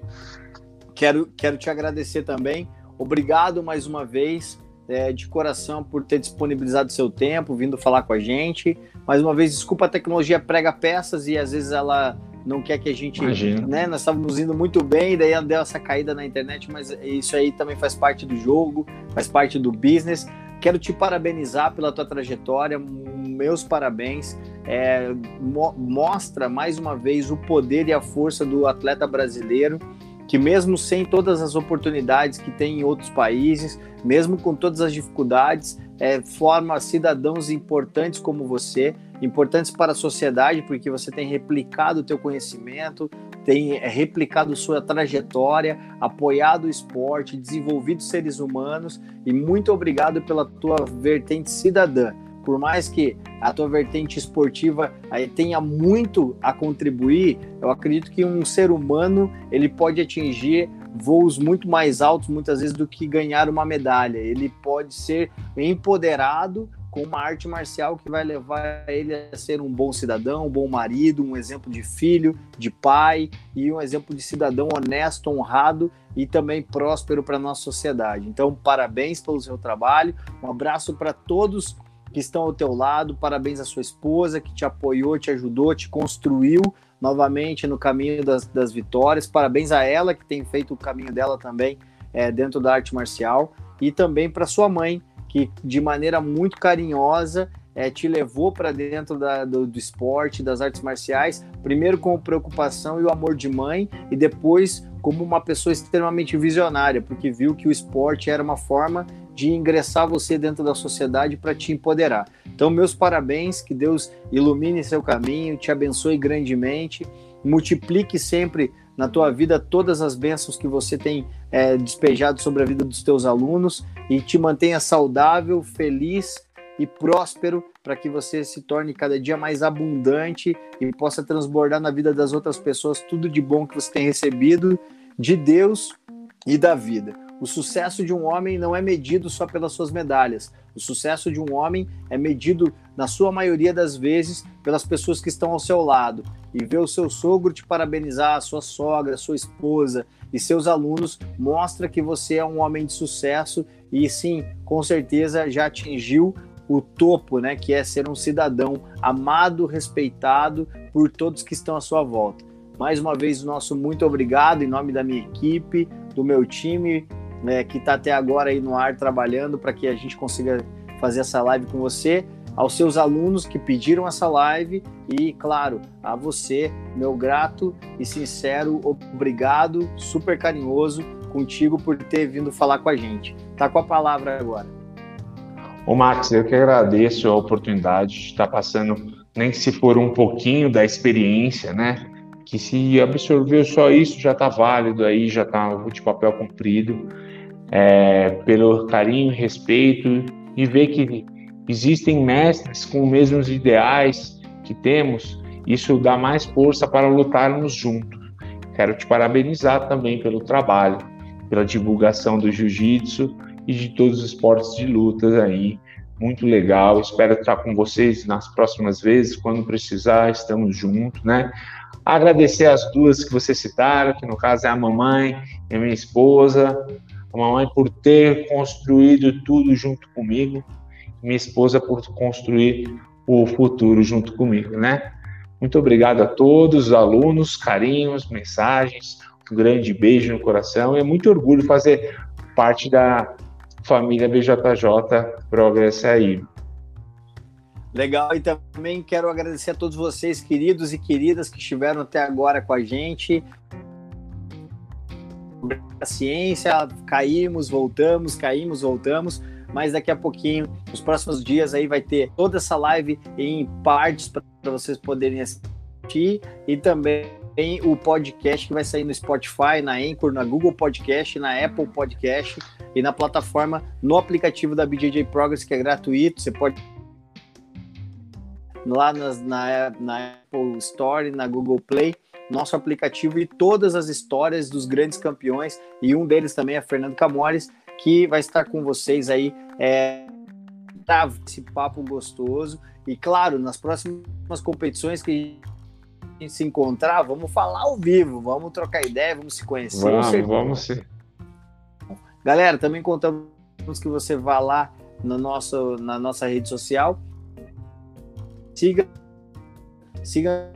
quero, quero te agradecer também. Obrigado mais uma vez. É, de coração por ter disponibilizado seu tempo, vindo falar com a gente. Mais uma vez, desculpa a tecnologia prega peças e às vezes ela não quer que a gente, Imagina. né? Nós estávamos indo muito bem, daí ela deu essa caída na internet, mas isso aí também faz parte do jogo, faz parte do business. Quero te parabenizar pela tua trajetória, meus parabéns. É, mo mostra mais uma vez o poder e a força do atleta brasileiro, que mesmo sem todas as oportunidades que tem em outros países, mesmo com todas as dificuldades, é, forma cidadãos importantes como você, importantes para a sociedade, porque você tem replicado o teu conhecimento, tem replicado sua trajetória, apoiado o esporte, desenvolvido seres humanos e muito obrigado pela tua vertente cidadã por mais que a tua vertente esportiva aí tenha muito a contribuir, eu acredito que um ser humano ele pode atingir voos muito mais altos muitas vezes do que ganhar uma medalha. Ele pode ser empoderado com uma arte marcial que vai levar ele a ser um bom cidadão, um bom marido, um exemplo de filho, de pai e um exemplo de cidadão honesto, honrado e também próspero para a nossa sociedade. Então, parabéns pelo seu trabalho, um abraço para todos que estão ao teu lado. Parabéns à sua esposa que te apoiou, te ajudou, te construiu novamente no caminho das, das vitórias. Parabéns a ela que tem feito o caminho dela também é, dentro da arte marcial e também para sua mãe que de maneira muito carinhosa é, te levou para dentro da, do, do, esporte, das artes marciais, primeiro com preocupação e o amor de mãe, e depois como uma pessoa extremamente visionária, porque viu que o esporte era uma forma de ingressar você dentro da sociedade para te empoderar. Então, meus parabéns, que Deus ilumine seu caminho, te abençoe grandemente multiplique sempre na tua vida todas as bênçãos que você tem é, despejado sobre a vida dos teus alunos e te mantenha saudável, feliz e próspero para que você se torne cada dia mais abundante e possa transbordar na vida das outras pessoas tudo de bom que você tem recebido de Deus e da vida. O sucesso de um homem não é medido só pelas suas medalhas. O sucesso de um homem é medido, na sua maioria das vezes, pelas pessoas que estão ao seu lado. E ver o seu sogro te parabenizar, a sua sogra, a sua esposa e seus alunos mostra que você é um homem de sucesso e sim, com certeza já atingiu o topo, né, que é ser um cidadão amado, respeitado por todos que estão à sua volta. Mais uma vez, o nosso muito obrigado em nome da minha equipe, do meu time, né, que está até agora aí no ar trabalhando para que a gente consiga fazer essa live com você, aos seus alunos que pediram essa live e, claro, a você, meu grato e sincero obrigado, super carinhoso contigo por ter vindo falar com a gente. Tá com a palavra agora. Ô Max, eu que agradeço a oportunidade de estar passando, nem se for um pouquinho da experiência, né? Que se absorveu só isso, já está válido aí, já está de papel cumprido. É, pelo carinho respeito e ver que existem mestres com os mesmos ideais que temos, isso dá mais força para lutarmos juntos. Quero te parabenizar também pelo trabalho, pela divulgação do jiu-jitsu e de todos os esportes de lutas aí. Muito legal. Espero estar com vocês nas próximas vezes, quando precisar, estamos juntos, né? Agradecer as duas que vocês citaram, que no caso é a mamãe e a minha esposa. A mamãe por ter construído tudo junto comigo, minha esposa por construir o futuro junto comigo, né? Muito obrigado a todos, alunos, carinhos, mensagens, um grande beijo no coração. É muito orgulho fazer parte da família BJJ Progress aí. Legal, e também quero agradecer a todos vocês, queridos e queridas, que estiveram até agora com a gente. A ciência, caímos, voltamos, caímos, voltamos, mas daqui a pouquinho, nos próximos dias aí vai ter toda essa live em partes para vocês poderem assistir e também o podcast que vai sair no Spotify, na Anchor, na Google Podcast, na Apple Podcast e na plataforma, no aplicativo da BJJ Progress, que é gratuito. Você pode lá nas, na, na Apple Store, na Google Play, nosso aplicativo e todas as histórias dos grandes campeões. E um deles também é Fernando Camores, que vai estar com vocês aí. É, esse papo gostoso. E claro, nas próximas competições que gente se encontrar, vamos falar ao vivo, vamos trocar ideia, vamos se conhecer. Vamos, vamos sim. Galera, também contamos que você vá lá no nosso, na nossa rede social. Siga, siga